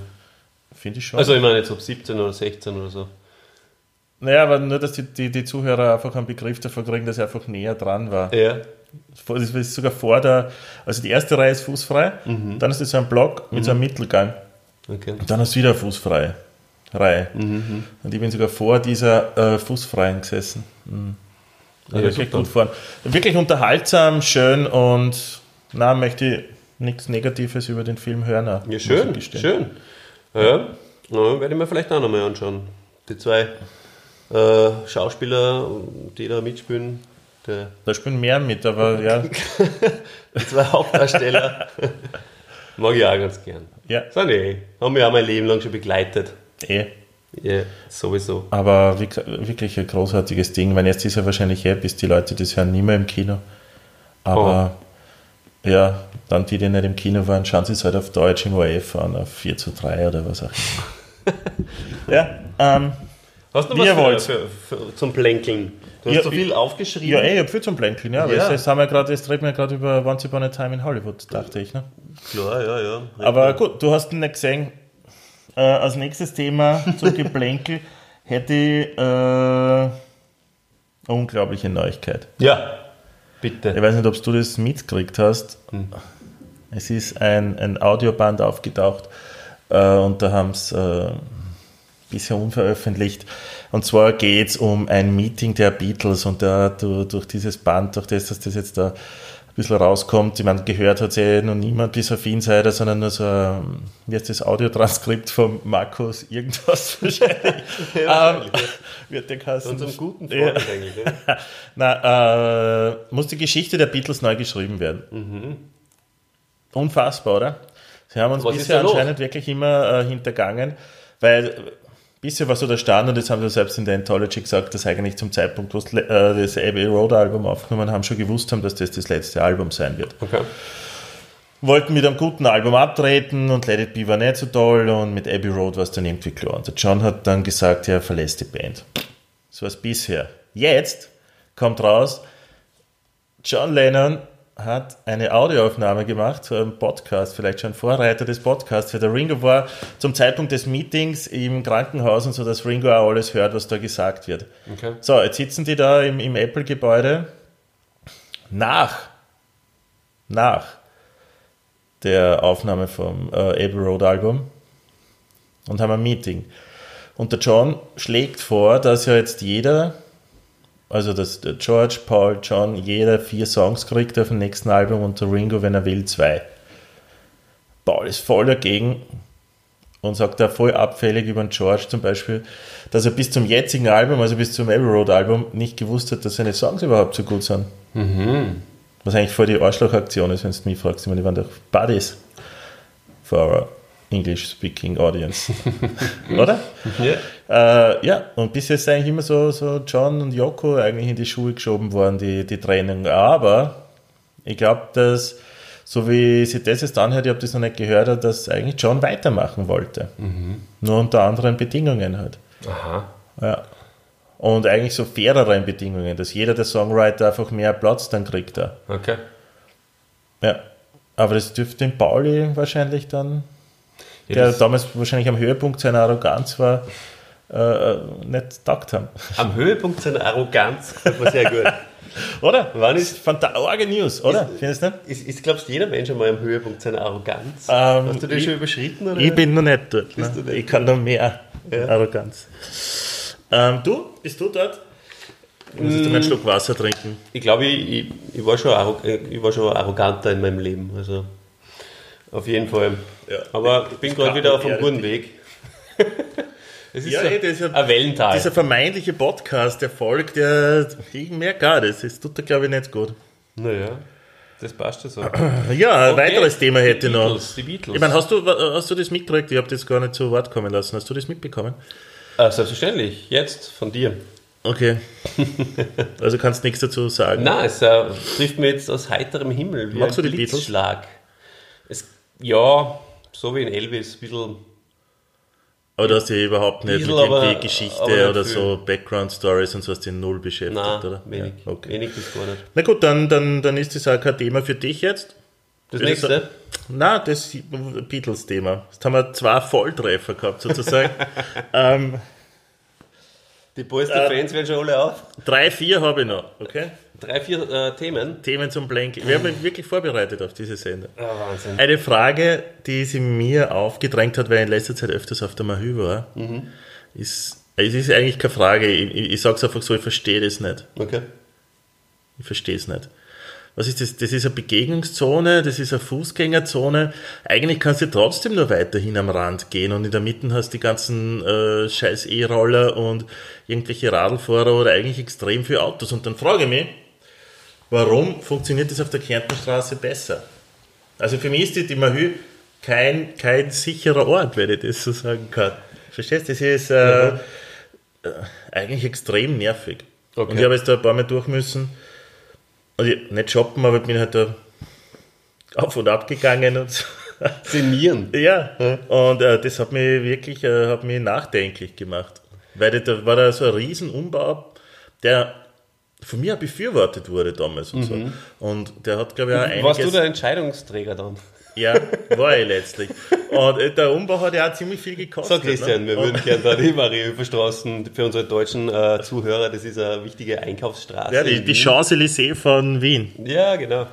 C: Finde ich schon.
B: Also ich meine jetzt ob 17 oder 16 oder so.
C: Naja, aber nur, dass die, die, die Zuhörer einfach einen Begriff davon kriegen, dass er einfach näher dran war.
B: Ja.
C: Das ist sogar vor der, also die erste Reihe ist fußfrei, mhm. dann ist das so ein Block mit mhm. so einem mhm. Mittelgang. Okay. Und dann hast du wieder eine fußfreie Reihe. Mhm. Und ich bin sogar vor dieser äh, fußfreien gesessen. Mhm. Ja, wirklich gut fahren. Wirklich unterhaltsam, schön und na möchte ich nichts Negatives über den Film hören.
B: Ja, schön, schön. Ja, ja. werde ich mir vielleicht auch nochmal anschauen. Die zwei äh, Schauspieler, die da mitspielen.
C: Da spielen mehr mit, aber ja.
B: die zwei Hauptdarsteller. Mag ich auch ganz gern.
C: Ja.
B: Sind eh. Haben wir auch mein Leben lang schon begleitet.
C: Eh.
B: Ja, sowieso.
C: Aber wirklich ein großartiges Ding. Wenn jetzt ist ja wahrscheinlich eh, bis die Leute das hören, nicht mehr im Kino. Aber oh. Ja, dann die, die nicht im Kino waren, schauen sie es halt auf Deutsch im ORF an, auf 4 zu 3 oder was auch immer. ja, ähm,
B: Hast du was für, für, für, zum Plänkeln? Du hast ja, so viel aufgeschrieben.
C: Ja, ey, ich habe viel zum Plänkeln, ja. ja. Jetzt, haben wir grad, jetzt reden wir gerade über Once Upon a Time in Hollywood, dachte ich. Ne?
B: Klar, ja, ja.
C: Aber gut, du hast ihn nicht gesehen. äh, als nächstes Thema zum Geplänkel hätte ich äh, eine unglaubliche Neuigkeit.
B: Ja, bitte.
C: Ich weiß nicht, ob du das mitgekriegt hast.
B: Hm.
C: Es ist ein, ein Audioband aufgetaucht äh, und da haben es äh, bisher unveröffentlicht. Und zwar geht es um ein Meeting der Beatles und da durch dieses Band, durch das, dass das jetzt da ein bisschen rauskommt, ich meine, gehört hat ja noch niemand bis auf Insider, sondern nur so ein, wie heißt das, Audiotranskript von Markus irgendwas wahrscheinlich. ja, ähm, wird der Kassen.
B: Unserem guten Freund ja. eigentlich. Ja.
C: Na, äh, muss die Geschichte der Beatles neu geschrieben werden.
B: Mhm.
C: Unfassbar, oder? Sie haben uns
B: Was
C: bisher anscheinend wirklich immer äh, hintergangen, weil bisher war so der Stand, und das haben wir selbst in der Anthology gesagt, dass eigentlich zum Zeitpunkt, wo sie äh, das Abbey Road Album aufgenommen haben, schon gewusst haben, dass das das letzte Album sein wird.
B: Okay.
C: Wollten mit einem guten Album abtreten und Let It Be war nicht so toll und mit Abbey Road war es dann irgendwie klar. Und der John hat dann gesagt, ja, er verlässt die Band. So war es bisher. Jetzt kommt raus, John Lennon hat eine Audioaufnahme gemacht zu einem Podcast, vielleicht schon Vorreiter des Podcasts, weil der Ringo war zum Zeitpunkt des Meetings im Krankenhaus und so, dass Ringo auch alles hört, was da gesagt wird.
B: Okay.
C: So, jetzt sitzen die da im, im Apple-Gebäude nach, nach der Aufnahme vom äh, Abbey Road Album und haben ein Meeting. Und der John schlägt vor, dass ja jetzt jeder also dass der George, Paul, John, jeder vier Songs kriegt auf dem nächsten Album und der Ringo, wenn er will, zwei. Paul ist voll dagegen und sagt da voll abfällig über den George zum Beispiel, dass er bis zum jetzigen Album, also bis zum Abbey Road Album, nicht gewusst hat, dass seine Songs überhaupt so gut sind.
B: Mhm.
C: Was eigentlich voll die Arschlochaktion ist, wenn du mich fragst. Ich meine, die waren doch Buddies for our English-speaking audience. Oder?
B: Ja.
C: Äh, ja, und bisher ist eigentlich immer so, so John und Yoko eigentlich in die Schuhe geschoben worden, die, die Trennung. Aber ich glaube, dass, so wie sich das jetzt anhört, ich habe das noch nicht gehört, dass eigentlich John weitermachen wollte. Nur unter anderen Bedingungen halt.
B: Aha.
C: Ja. Und eigentlich so faireren Bedingungen, dass jeder der Songwriter einfach mehr Platz dann kriegt da.
B: Okay.
C: Ja. Aber das dürfte den Pauli wahrscheinlich dann,
B: Ja,
C: der damals wahrscheinlich am Höhepunkt seiner Arroganz war, äh, nicht taugt haben.
B: Am Höhepunkt seiner Arroganz mir sehr gut.
C: Oder?
B: Wann ist-
C: Fantastische News, oder?
B: Ist-
C: Findest du nicht?
B: Ist, ist glaubst du, jeder Mensch einmal am Höhepunkt seiner Arroganz?
C: Ähm,
B: Hast du den
C: ich-
B: schon überschritten? Oder?
C: Ich bin noch nicht dort. Ne?
B: du nicht?
C: Ich kann noch mehr
B: Ja.
C: Arroganz. Ähm, du? Bist du dort? Ich muss
B: Mm.
C: einmal einen Schluck Wasser trinken.
B: Ich glaube, ich, ich, ich, war schon äh, ich war schon arroganter in meinem Leben. Also auf jeden Fall.
C: Ja.
B: Aber ich bin gerade wieder auf einem guten. Weg. Es ist
C: Ja,
B: so
C: eh, das ist
B: ein Wellental.
C: Dieser vermeintliche Podcast-Erfolg, der ich merke gar das. Das tut er, glaube ich, nicht gut.
B: naja, das passt ja so.
C: Ja, ein
B: Okay.
C: weiteres Thema hätte
B: Die
C: ich noch.
B: Beatles, die Beatles.
C: Ich meine, hast du, hast du das mitgekriegt? Ich habe das gar nicht zu Wort kommen lassen. Hast du das mitbekommen?
B: Ah, selbstverständlich, jetzt von dir.
C: Okay. Also kannst nichts dazu sagen.
B: Nein, es äh, trifft mir jetzt aus heiterem Himmel wie
C: Magst
B: ein
C: du die Beatles?
B: Es, ja, so wie in Elvis, ein bisschen
C: Aber du hast dich überhaupt nicht
B: Bisschen,
C: mit irgendwie Geschichte
B: aber
C: oder
B: viel.
C: so Background-Stories und so hast du null beschäftigt,
B: Nein,
C: oder?
B: wenig.
C: Ja, okay.
B: Wenig bis gar nicht.
C: Na gut, dann, dann, dann ist das auch kein Thema für dich jetzt.
B: Das nächste?
C: Na, das Beatles-Thema. Jetzt haben wir zwei Volltreffer gehabt, sozusagen. ähm,
B: Die Polster-Fans werden schon alle auf.
C: drei, vier habe ich noch, okay?
B: Drei, vier äh, Themen.
C: Themen zum Blank. Wir haben uns wirklich vorbereitet auf diese Sendung.
B: Ah, Wahnsinn.
C: Eine Frage, die sie mir aufgedrängt hat, weil ich in letzter Zeit öfters auf der Mahü war,
B: Mhm.
C: ist, es ist eigentlich keine Frage. Ich, ich, ich sage es einfach so, ich verstehe das nicht.
B: Okay.
C: Ich verstehe es nicht. Was ist das? Das ist eine Begegnungszone, das ist eine Fußgängerzone. Eigentlich kannst du trotzdem nur weiterhin am Rand gehen und in der Mitte hast du die ganzen äh, scheiß E-Roller und irgendwelche Radlfahrer oder eigentlich extrem viele Autos. Und dann frage ich mich, warum funktioniert das auf der Kärntnerstraße besser? Also für mich ist die, die Mahü kein, kein sicherer Ort, wenn ich das so sagen kann. Verstehst du? Das ist äh, äh, eigentlich extrem nervig.
B: Okay.
C: Und ich habe jetzt da ein paar Mal durch müssen. Also ich- nicht shoppen, aber ich bin halt da auf und ab gegangen und so.
B: Senieren.
C: Ja, und äh, das hat mich wirklich äh, hat mich nachdenklich gemacht. Weil da war da so ein Riesenumbau, der von mir auch befürwortet wurde damals und so. Und der hat, glaube ich, auch
B: Warst du
C: einiges...
B: der Entscheidungsträger dann?
C: Ja, war ich letztlich. Und äh, der Umbau hat ja auch ziemlich viel gekostet.
B: So, Christian,
C: ne?
B: wir würden gerne da die Marienhöferstraßen für unsere deutschen äh, Zuhörer, das ist eine wichtige Einkaufsstraße.
C: Ja, die, die. Champs-Élysées von Wien.
B: Ja, genau.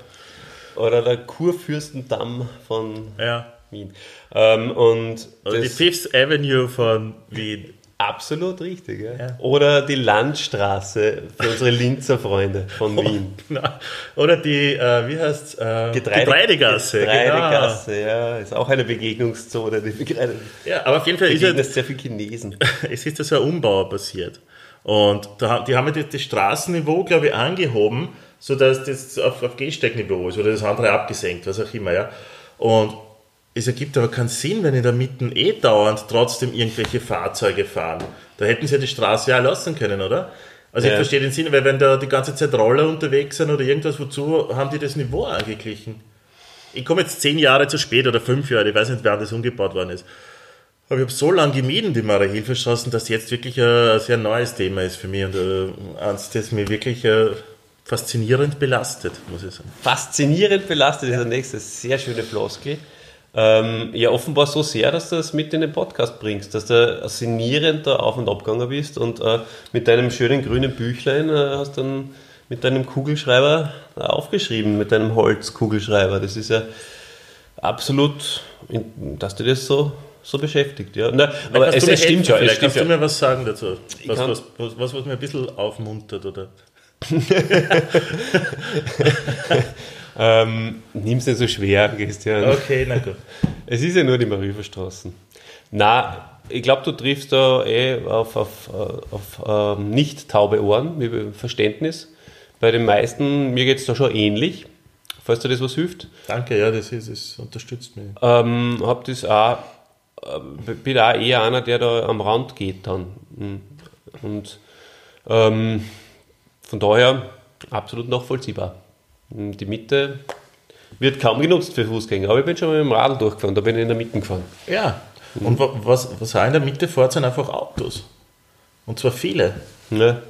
B: Oder der Kurfürstendamm von
C: Ja.
B: Wien. Ähm, und
C: Oder die Fifth Avenue von Wien.
B: Absolut richtig, ja.
C: Ja.
B: Oder die Landstraße für unsere Linzer Freunde von Wien.
C: Na, Oder die, äh, wie heißt's? Äh, Getreidegasse. genau.
B: Getreidegasse, ja. Ist auch eine Begegnungszone. Die Getreide
C: Ja, aber auf jeden Fall ist ja,
B: sehr viel Chinesen.
C: es ist ja so ein Umbau passiert. Und da, die haben ja das, das Straßenniveau, glaube ich, angehoben, sodass das auf, auf Gehsteigniveau ist oder das andere abgesenkt, was auch immer. Ja. Und es ergibt aber keinen Sinn, wenn in der Mitte eh dauernd trotzdem irgendwelche Fahrzeuge fahren. Da hätten sie ja die Straße ja lassen können, oder? Also ich
B: Ja.
C: verstehe den Sinn, weil wenn da die ganze Zeit Roller unterwegs sind oder irgendwas, wozu haben die das Niveau angeglichen? Ich komme jetzt zehn Jahre zu spät oder fünf Jahre, ich weiß nicht, wann das umgebaut worden ist. Aber ich habe so lange gemieden, die Maria-Hilfe-Straßen, dass jetzt wirklich ein, sehr neues Thema ist für mich und äh, eins, das mich wirklich äh, faszinierend belastet, muss ich sagen.
B: Faszinierend belastet ist der nächste. Sehr schöne Floskel. Ähm, ja, offenbar so sehr, dass du das mit in den Podcast bringst, dass du sinnierend da auf und abgegangen bist und äh, mit deinem schönen grünen Büchlein äh, hast dann mit deinem Kugelschreiber aufgeschrieben, mit deinem Holzkugelschreiber. Das ist ja absolut, dass du das so, so beschäftigt. Ja. Na, aber es,
C: du
B: es stimmt schon. Es
C: vielleicht?
B: stimmt
C: Kannst du
B: ja.
C: mir was sagen dazu? Was, was, was, was, was mir ein bisschen aufmuntert oder?
B: Ähm, Nimm es nicht so schwer, Christian.
C: Okay, na gut.
B: Es ist ja nur die Marienstraßen. Na, ich glaube, du triffst da eh auf, auf, äh, auf ähm, nicht taube Ohren, mit Verständnis. Bei den meisten, mir geht es da schon ähnlich, falls dir das was hilft.
C: Danke, ja, das, ist, das unterstützt mich.
B: Ähm, hab das auch, äh, bin auch eher einer, der da am Rand geht dann. Mhm. Und ähm, von daher absolut nachvollziehbar. Mhm, Die Mitte wird kaum genutzt für Fußgänger, aber ich bin schon mal mit dem Radl durchgefahren, da bin ich in der Mitte gefahren.
C: Ja, und wa- was, was auch in der Mitte fährt, sind einfach Autos. Und zwar viele.
B: Ne?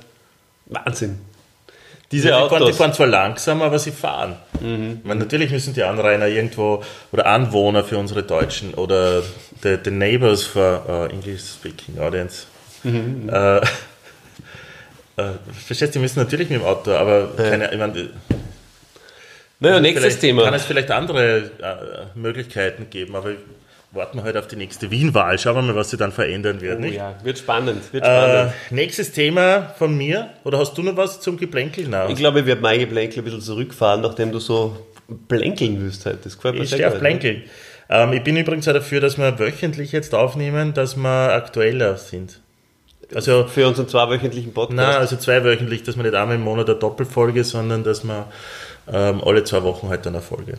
B: Wahnsinn. Diese
C: Die fahren, die
B: Autos.
C: fahren zwar langsam, aber sie fahren.
B: Mhm.
C: Meine, natürlich müssen die Anrainer irgendwo, oder Anwohner für unsere Deutschen, oder the, the neighbors for uh, English-speaking audience.
B: Mhm.
C: Äh, äh, verstehst du, die müssen natürlich mit dem Auto, aber keine, ich meine,
B: naja, nächstes
C: vielleicht
B: Thema.
C: kann es vielleicht andere äh, Möglichkeiten geben, aber warten wir halt auf die nächste Wien-Wahl. Schauen wir mal, was sie dann verändern wird.
B: Oh
C: nicht?
B: ja, wird spannend. Wird
C: Äh,
B: spannend.
C: nächstes Thema von mir. Oder hast du noch was zum Geplänkel? Nein.
B: ich glaube, ich werde mein Geplänkel ein bisschen zurückfahren, nachdem du so plänkeln wirst heute. Das gefällt mir
C: Ich stehe auf
B: gut.
C: Plänkel. Ähm, ich bin übrigens auch dafür, dass wir wöchentlich jetzt aufnehmen, dass wir aktueller sind. Also,
B: Für unseren zweiwöchentlichen Podcast.
C: na, also zweiwöchentlich, dass wir nicht einmal im Monat eine Doppelfolge, sondern dass wir ähm, alle zwei Wochen halt eine Folge.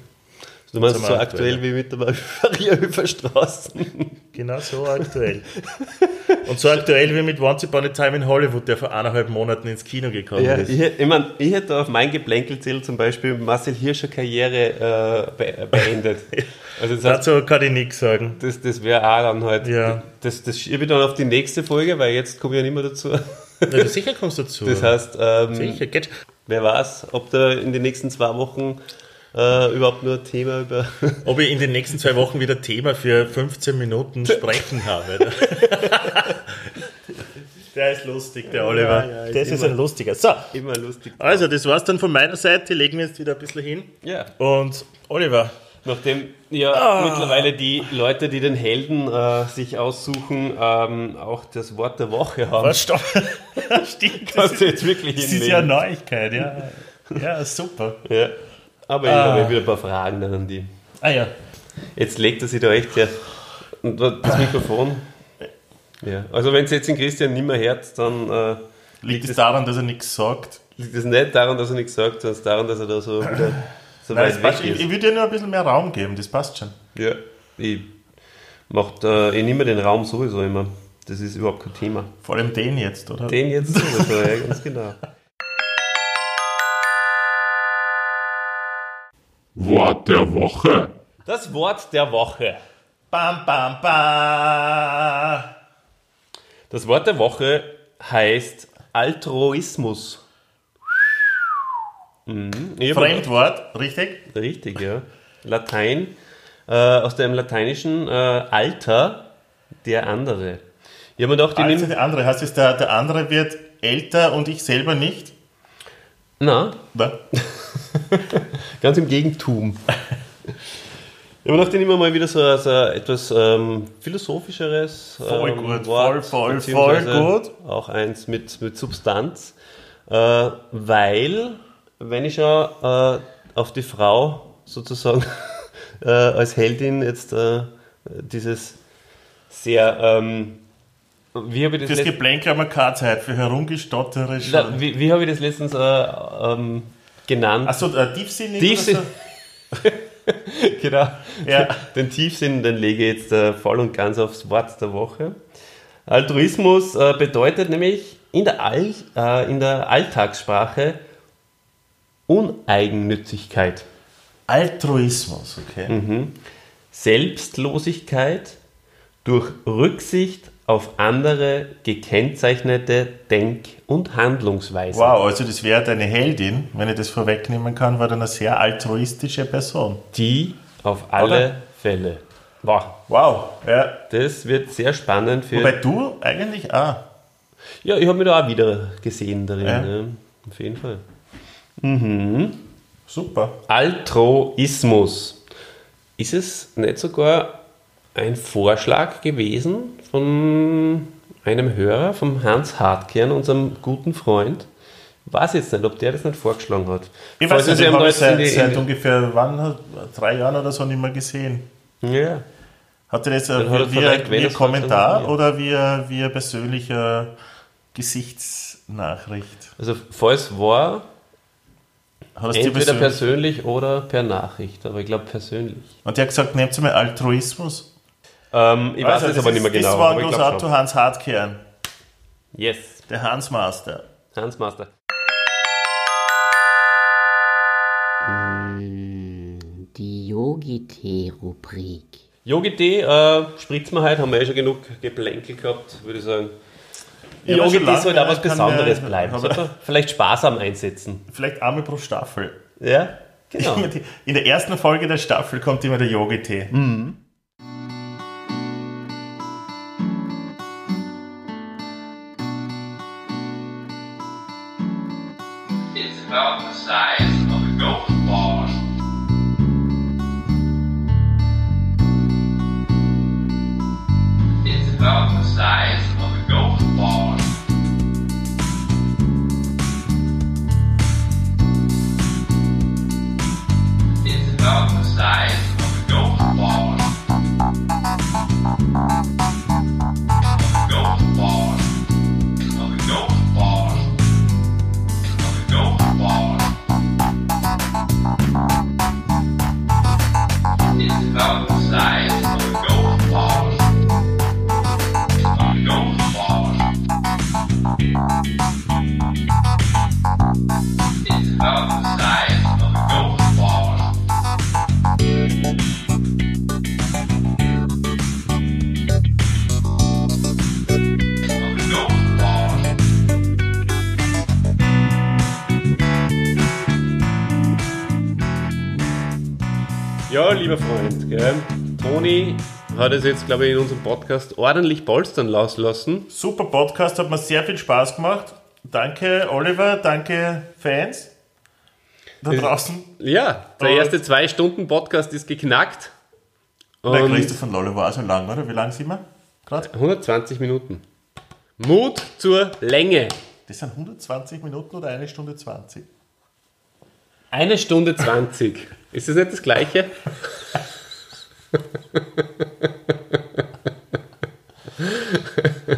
B: du meinst so aktuell
C: aktuell.
B: wie mit der Mariahöfer Straßen.
C: Genau so aktuell. Und so aktuell wie mit Once Upon a Time in Hollywood, der vor eineinhalb Monaten ins Kino gekommen
B: Ja,
C: ist.
B: ich, ich, mein, ich hätte auf mein Geplänkelzähl zum Beispiel Marcel Hirscher Karriere äh, be beendet. Also das, heißt,
C: Dazu kann ich nichts sagen.
B: das, das wäre auch dann halt.
C: Ja.
B: Das, das schiebe ich dann auf die nächste Folge, weil jetzt komme ich ja nicht mehr dazu.
C: Ja, sicher kommst du dazu.
B: Das heißt, ähm,
C: sicher. Geht.
B: Wer weiß, ob da in den nächsten zwei Wochen äh, überhaupt nur ein Thema über.
C: Ob ich in den nächsten zwei Wochen wieder Thema für 15 Minuten sprechen habe. Der ist lustig, der Oliver.
B: ja, ist
C: das ist
B: immer-
C: ein lustiger. So,
B: Immer lustig.
C: also das war's dann von meiner Seite. Legen wir jetzt wieder ein bisschen hin.
B: Ja.
C: Und Oliver,
B: Nachdem ja
C: Ah.
B: mittlerweile die Leute, die den Helden äh, sich aussuchen, ähm, auch das Wort der Woche haben.
C: was stopp? Stimmt,
B: Kannst du jetzt wirklich
C: das ist ja eine Neuigkeit, ja. Ja, super.
B: Ja. Aber ich
C: Ah.
B: habe ja wieder ein paar Fragen dann an die.
C: Ah ja.
B: Jetzt legt er sich da echt her. Und das Mikrofon. Ja. Also wenn es jetzt den Christian nicht mehr hört, dann äh,
C: Liegt es daran, dass er nichts sagt?
B: liegt es nicht daran, dass er nichts sagt, sondern daran, dass er da so wieder so
C: Nein,
B: weit weg
C: passt, ich,
B: ist.
C: ich würde dir nur ein bisschen mehr Raum geben, das passt schon.
B: Ja. Ich, mach da, ich nehme den Raum sowieso immer. Das ist überhaupt kein Thema.
C: Vor allem den jetzt, oder?
B: Den jetzt sowieso, ja, ganz genau.
D: Wort der Woche.
B: Das Wort der Woche.
C: Bam, bam, bam.
B: Das Wort der Woche heißt Altruismus. Mhm.
C: Fremdwort, richtig?
B: Richtig, ja. Latein. äh, aus dem lateinischen äh, Alter der andere. Ich habe mir gedacht, ich
C: Also der andere, heißt es, der, der andere wird älter und ich selber nicht?
B: Na,
C: Na?
B: ganz im Gegentum. Ich habe mir gedacht, ich nehme mal wieder so, so etwas ähm, philosophischeres
C: Voll
B: ähm,
C: gut,
B: Wort,
C: voll, voll, voll gut.
B: Auch eins mit, mit Substanz. Äh, weil, wenn ich schon äh, auf die Frau sozusagen äh, als Heldin jetzt äh, dieses sehr, ähm, wie habe ich das letzt-
C: Geplänkel haben wir keine Zeit, für herumgestottere.
B: Na, wie, wie habe ich das letztens äh, ähm, genannt?
C: Achso, äh, tiefsinnig
B: Tiefsinn.
C: oder
B: genau.
C: Ja.
B: Den Tiefsinn, den lege ich jetzt äh, voll und ganz aufs Wort der Woche. Altruismus äh, bedeutet nämlich in der, All, in der Alltagssprache Uneigennützigkeit?
C: Altruismus, okay.
B: Mhm. Selbstlosigkeit durch Rücksicht auf andere gekennzeichnete Denk- und Handlungsweisen.
C: Wow, also das wäre deine Heldin, wenn ich das vorwegnehmen kann, war dann eine sehr altruistische Person.
B: Die auf alle
C: Oder?
B: Fälle. Wow,
C: Wow, ja.
B: das wird sehr spannend für
C: Wobei du eigentlich auch.
B: Ja, ich habe mich da auch wieder gesehen darin.
C: Ja.
B: Ja. Auf jeden Fall.
C: Super.
B: Altruismus. Ist es nicht sogar ein Vorschlag gewesen von einem Hörer, vom Hans Hartkern, unserem guten Freund? Weiß jetzt nicht, ob der das nicht vorgeschlagen hat.
C: Ich
B: Falls
C: weiß nicht, ich habe seit, seit ungefähr wann, drei Jahren oder so nicht mehr gesehen.
B: Ja.
C: Hat er das
B: Dann hat
C: via, via Kommentar oder via, via persönlicher Gesichtsnachricht?
B: Also, falls war,
C: Hat
B: entweder
C: persönlich-
B: persönlich oder per Nachricht, aber ich glaube persönlich.
C: Und der hat gesagt, nehmt mal Altruismus.
B: Ähm, ich weiß
C: Also,
B: es
C: das
B: aber nicht mehr genau.
C: Das war ein
B: schon.
C: Hans Hartkern,
B: Yes,
C: der Hansmaster.
B: Hans Master.
E: Die Yogi-Tee-Rubrik.
B: Yogi-Tee, äh, spritzen wir heute, haben wir eh schon genug Geplänkel gehabt, würde ich sagen.
C: Ja, aber schon
B: Yogi-Tee
C: lange
B: soll da was Besonderes bleiben. vielleicht sparsam einsetzen.
C: Vielleicht einmal pro Staffel.
B: Ja, genau.
C: In der ersten Folge der Staffel kommt immer der Yogi-Tee.
F: It's about the size of a golf ball. It's about the size size
B: Lieber Freund, gell? Toni hat es jetzt, glaube ich, in unserem Podcast ordentlich polstern lassen.
C: Super Podcast, hat mir sehr viel Spaß gemacht. Danke, Oliver, danke, Fans da draußen.
B: Ja, der
C: Und-
B: erste zwei Stunden Podcast ist geknackt.
C: Der
B: Und
C: Christoph von Lolle war auch so lang, oder? Wie lang sind wir? Gerade?
B: 120 Minuten. Mut zur Länge.
C: Das sind 120 Minuten oder eine Stunde 20?
B: Eine Stunde 20. Ist das nicht das Gleiche?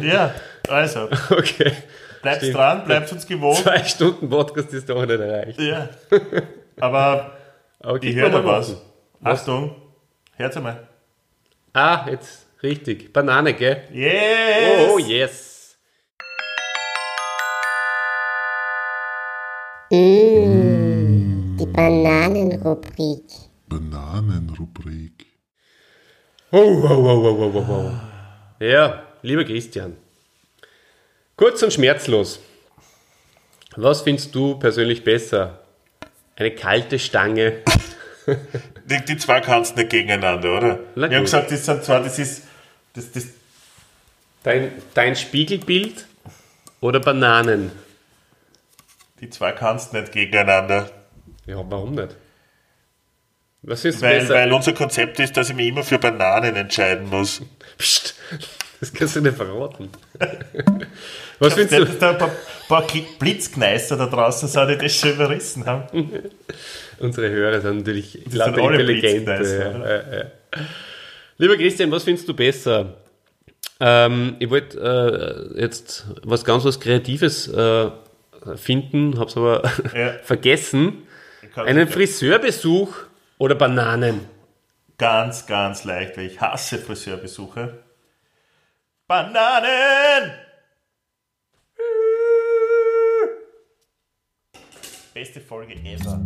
C: Ja, also,
B: Okay.
C: bleibt
B: Stimmt.
C: dran, bleibt uns gewohnt.
B: Zwei Stunden Podcast ist doch nicht erreicht.
C: Ja. Aber
B: Aber
C: ich höre da
B: mal
C: was.
B: machen. Was?
C: Achtung, hört einmal.
B: Ah, jetzt richtig. Banane, gell?
C: Yes!
B: Oh, yes.
E: Die Bananenrubrik.
D: Bananenrubrik.
B: Oh, oh, oh, oh, oh, oh, oh. Ja, lieber Christian. Kurz und schmerzlos. Was findest du persönlich besser? Eine kalte Stange
C: Die, die zwei kannst du nicht gegeneinander, oder?
B: Na
C: Wir haben gesagt, das sind zwar, das ist, das, das,
B: Dein, dein Spiegelbild oder Bananen?
C: die zwei kannst du nicht gegeneinander.
B: Ja, warum nicht? Was ist
C: Weil,
B: besser?
C: weil unser Konzept ist, dass ich mich immer für Bananen entscheiden muss.
B: Psst, das kannst du nicht verraten. Was findest
C: Nicht,
B: du?
C: dass da ein paar, paar Blitzkneister da draußen sind, die das schon überrissen haben.
B: Unsere Hörer sind natürlich
C: sind
B: lauter.
C: Blitzkneiser,
B: Ja, ja, ja. Lieber Christian, was findest du besser? Ähm, ich wollte äh, jetzt was ganz was Kreatives äh, finden, hab's aber
C: Ja.
B: vergessen.
C: Kann
B: Einen Friseurbesuch oder Bananen?
C: Ganz, ganz leicht, weil ich hasse Friseurbesuche. Bananen! Beste Folge ever.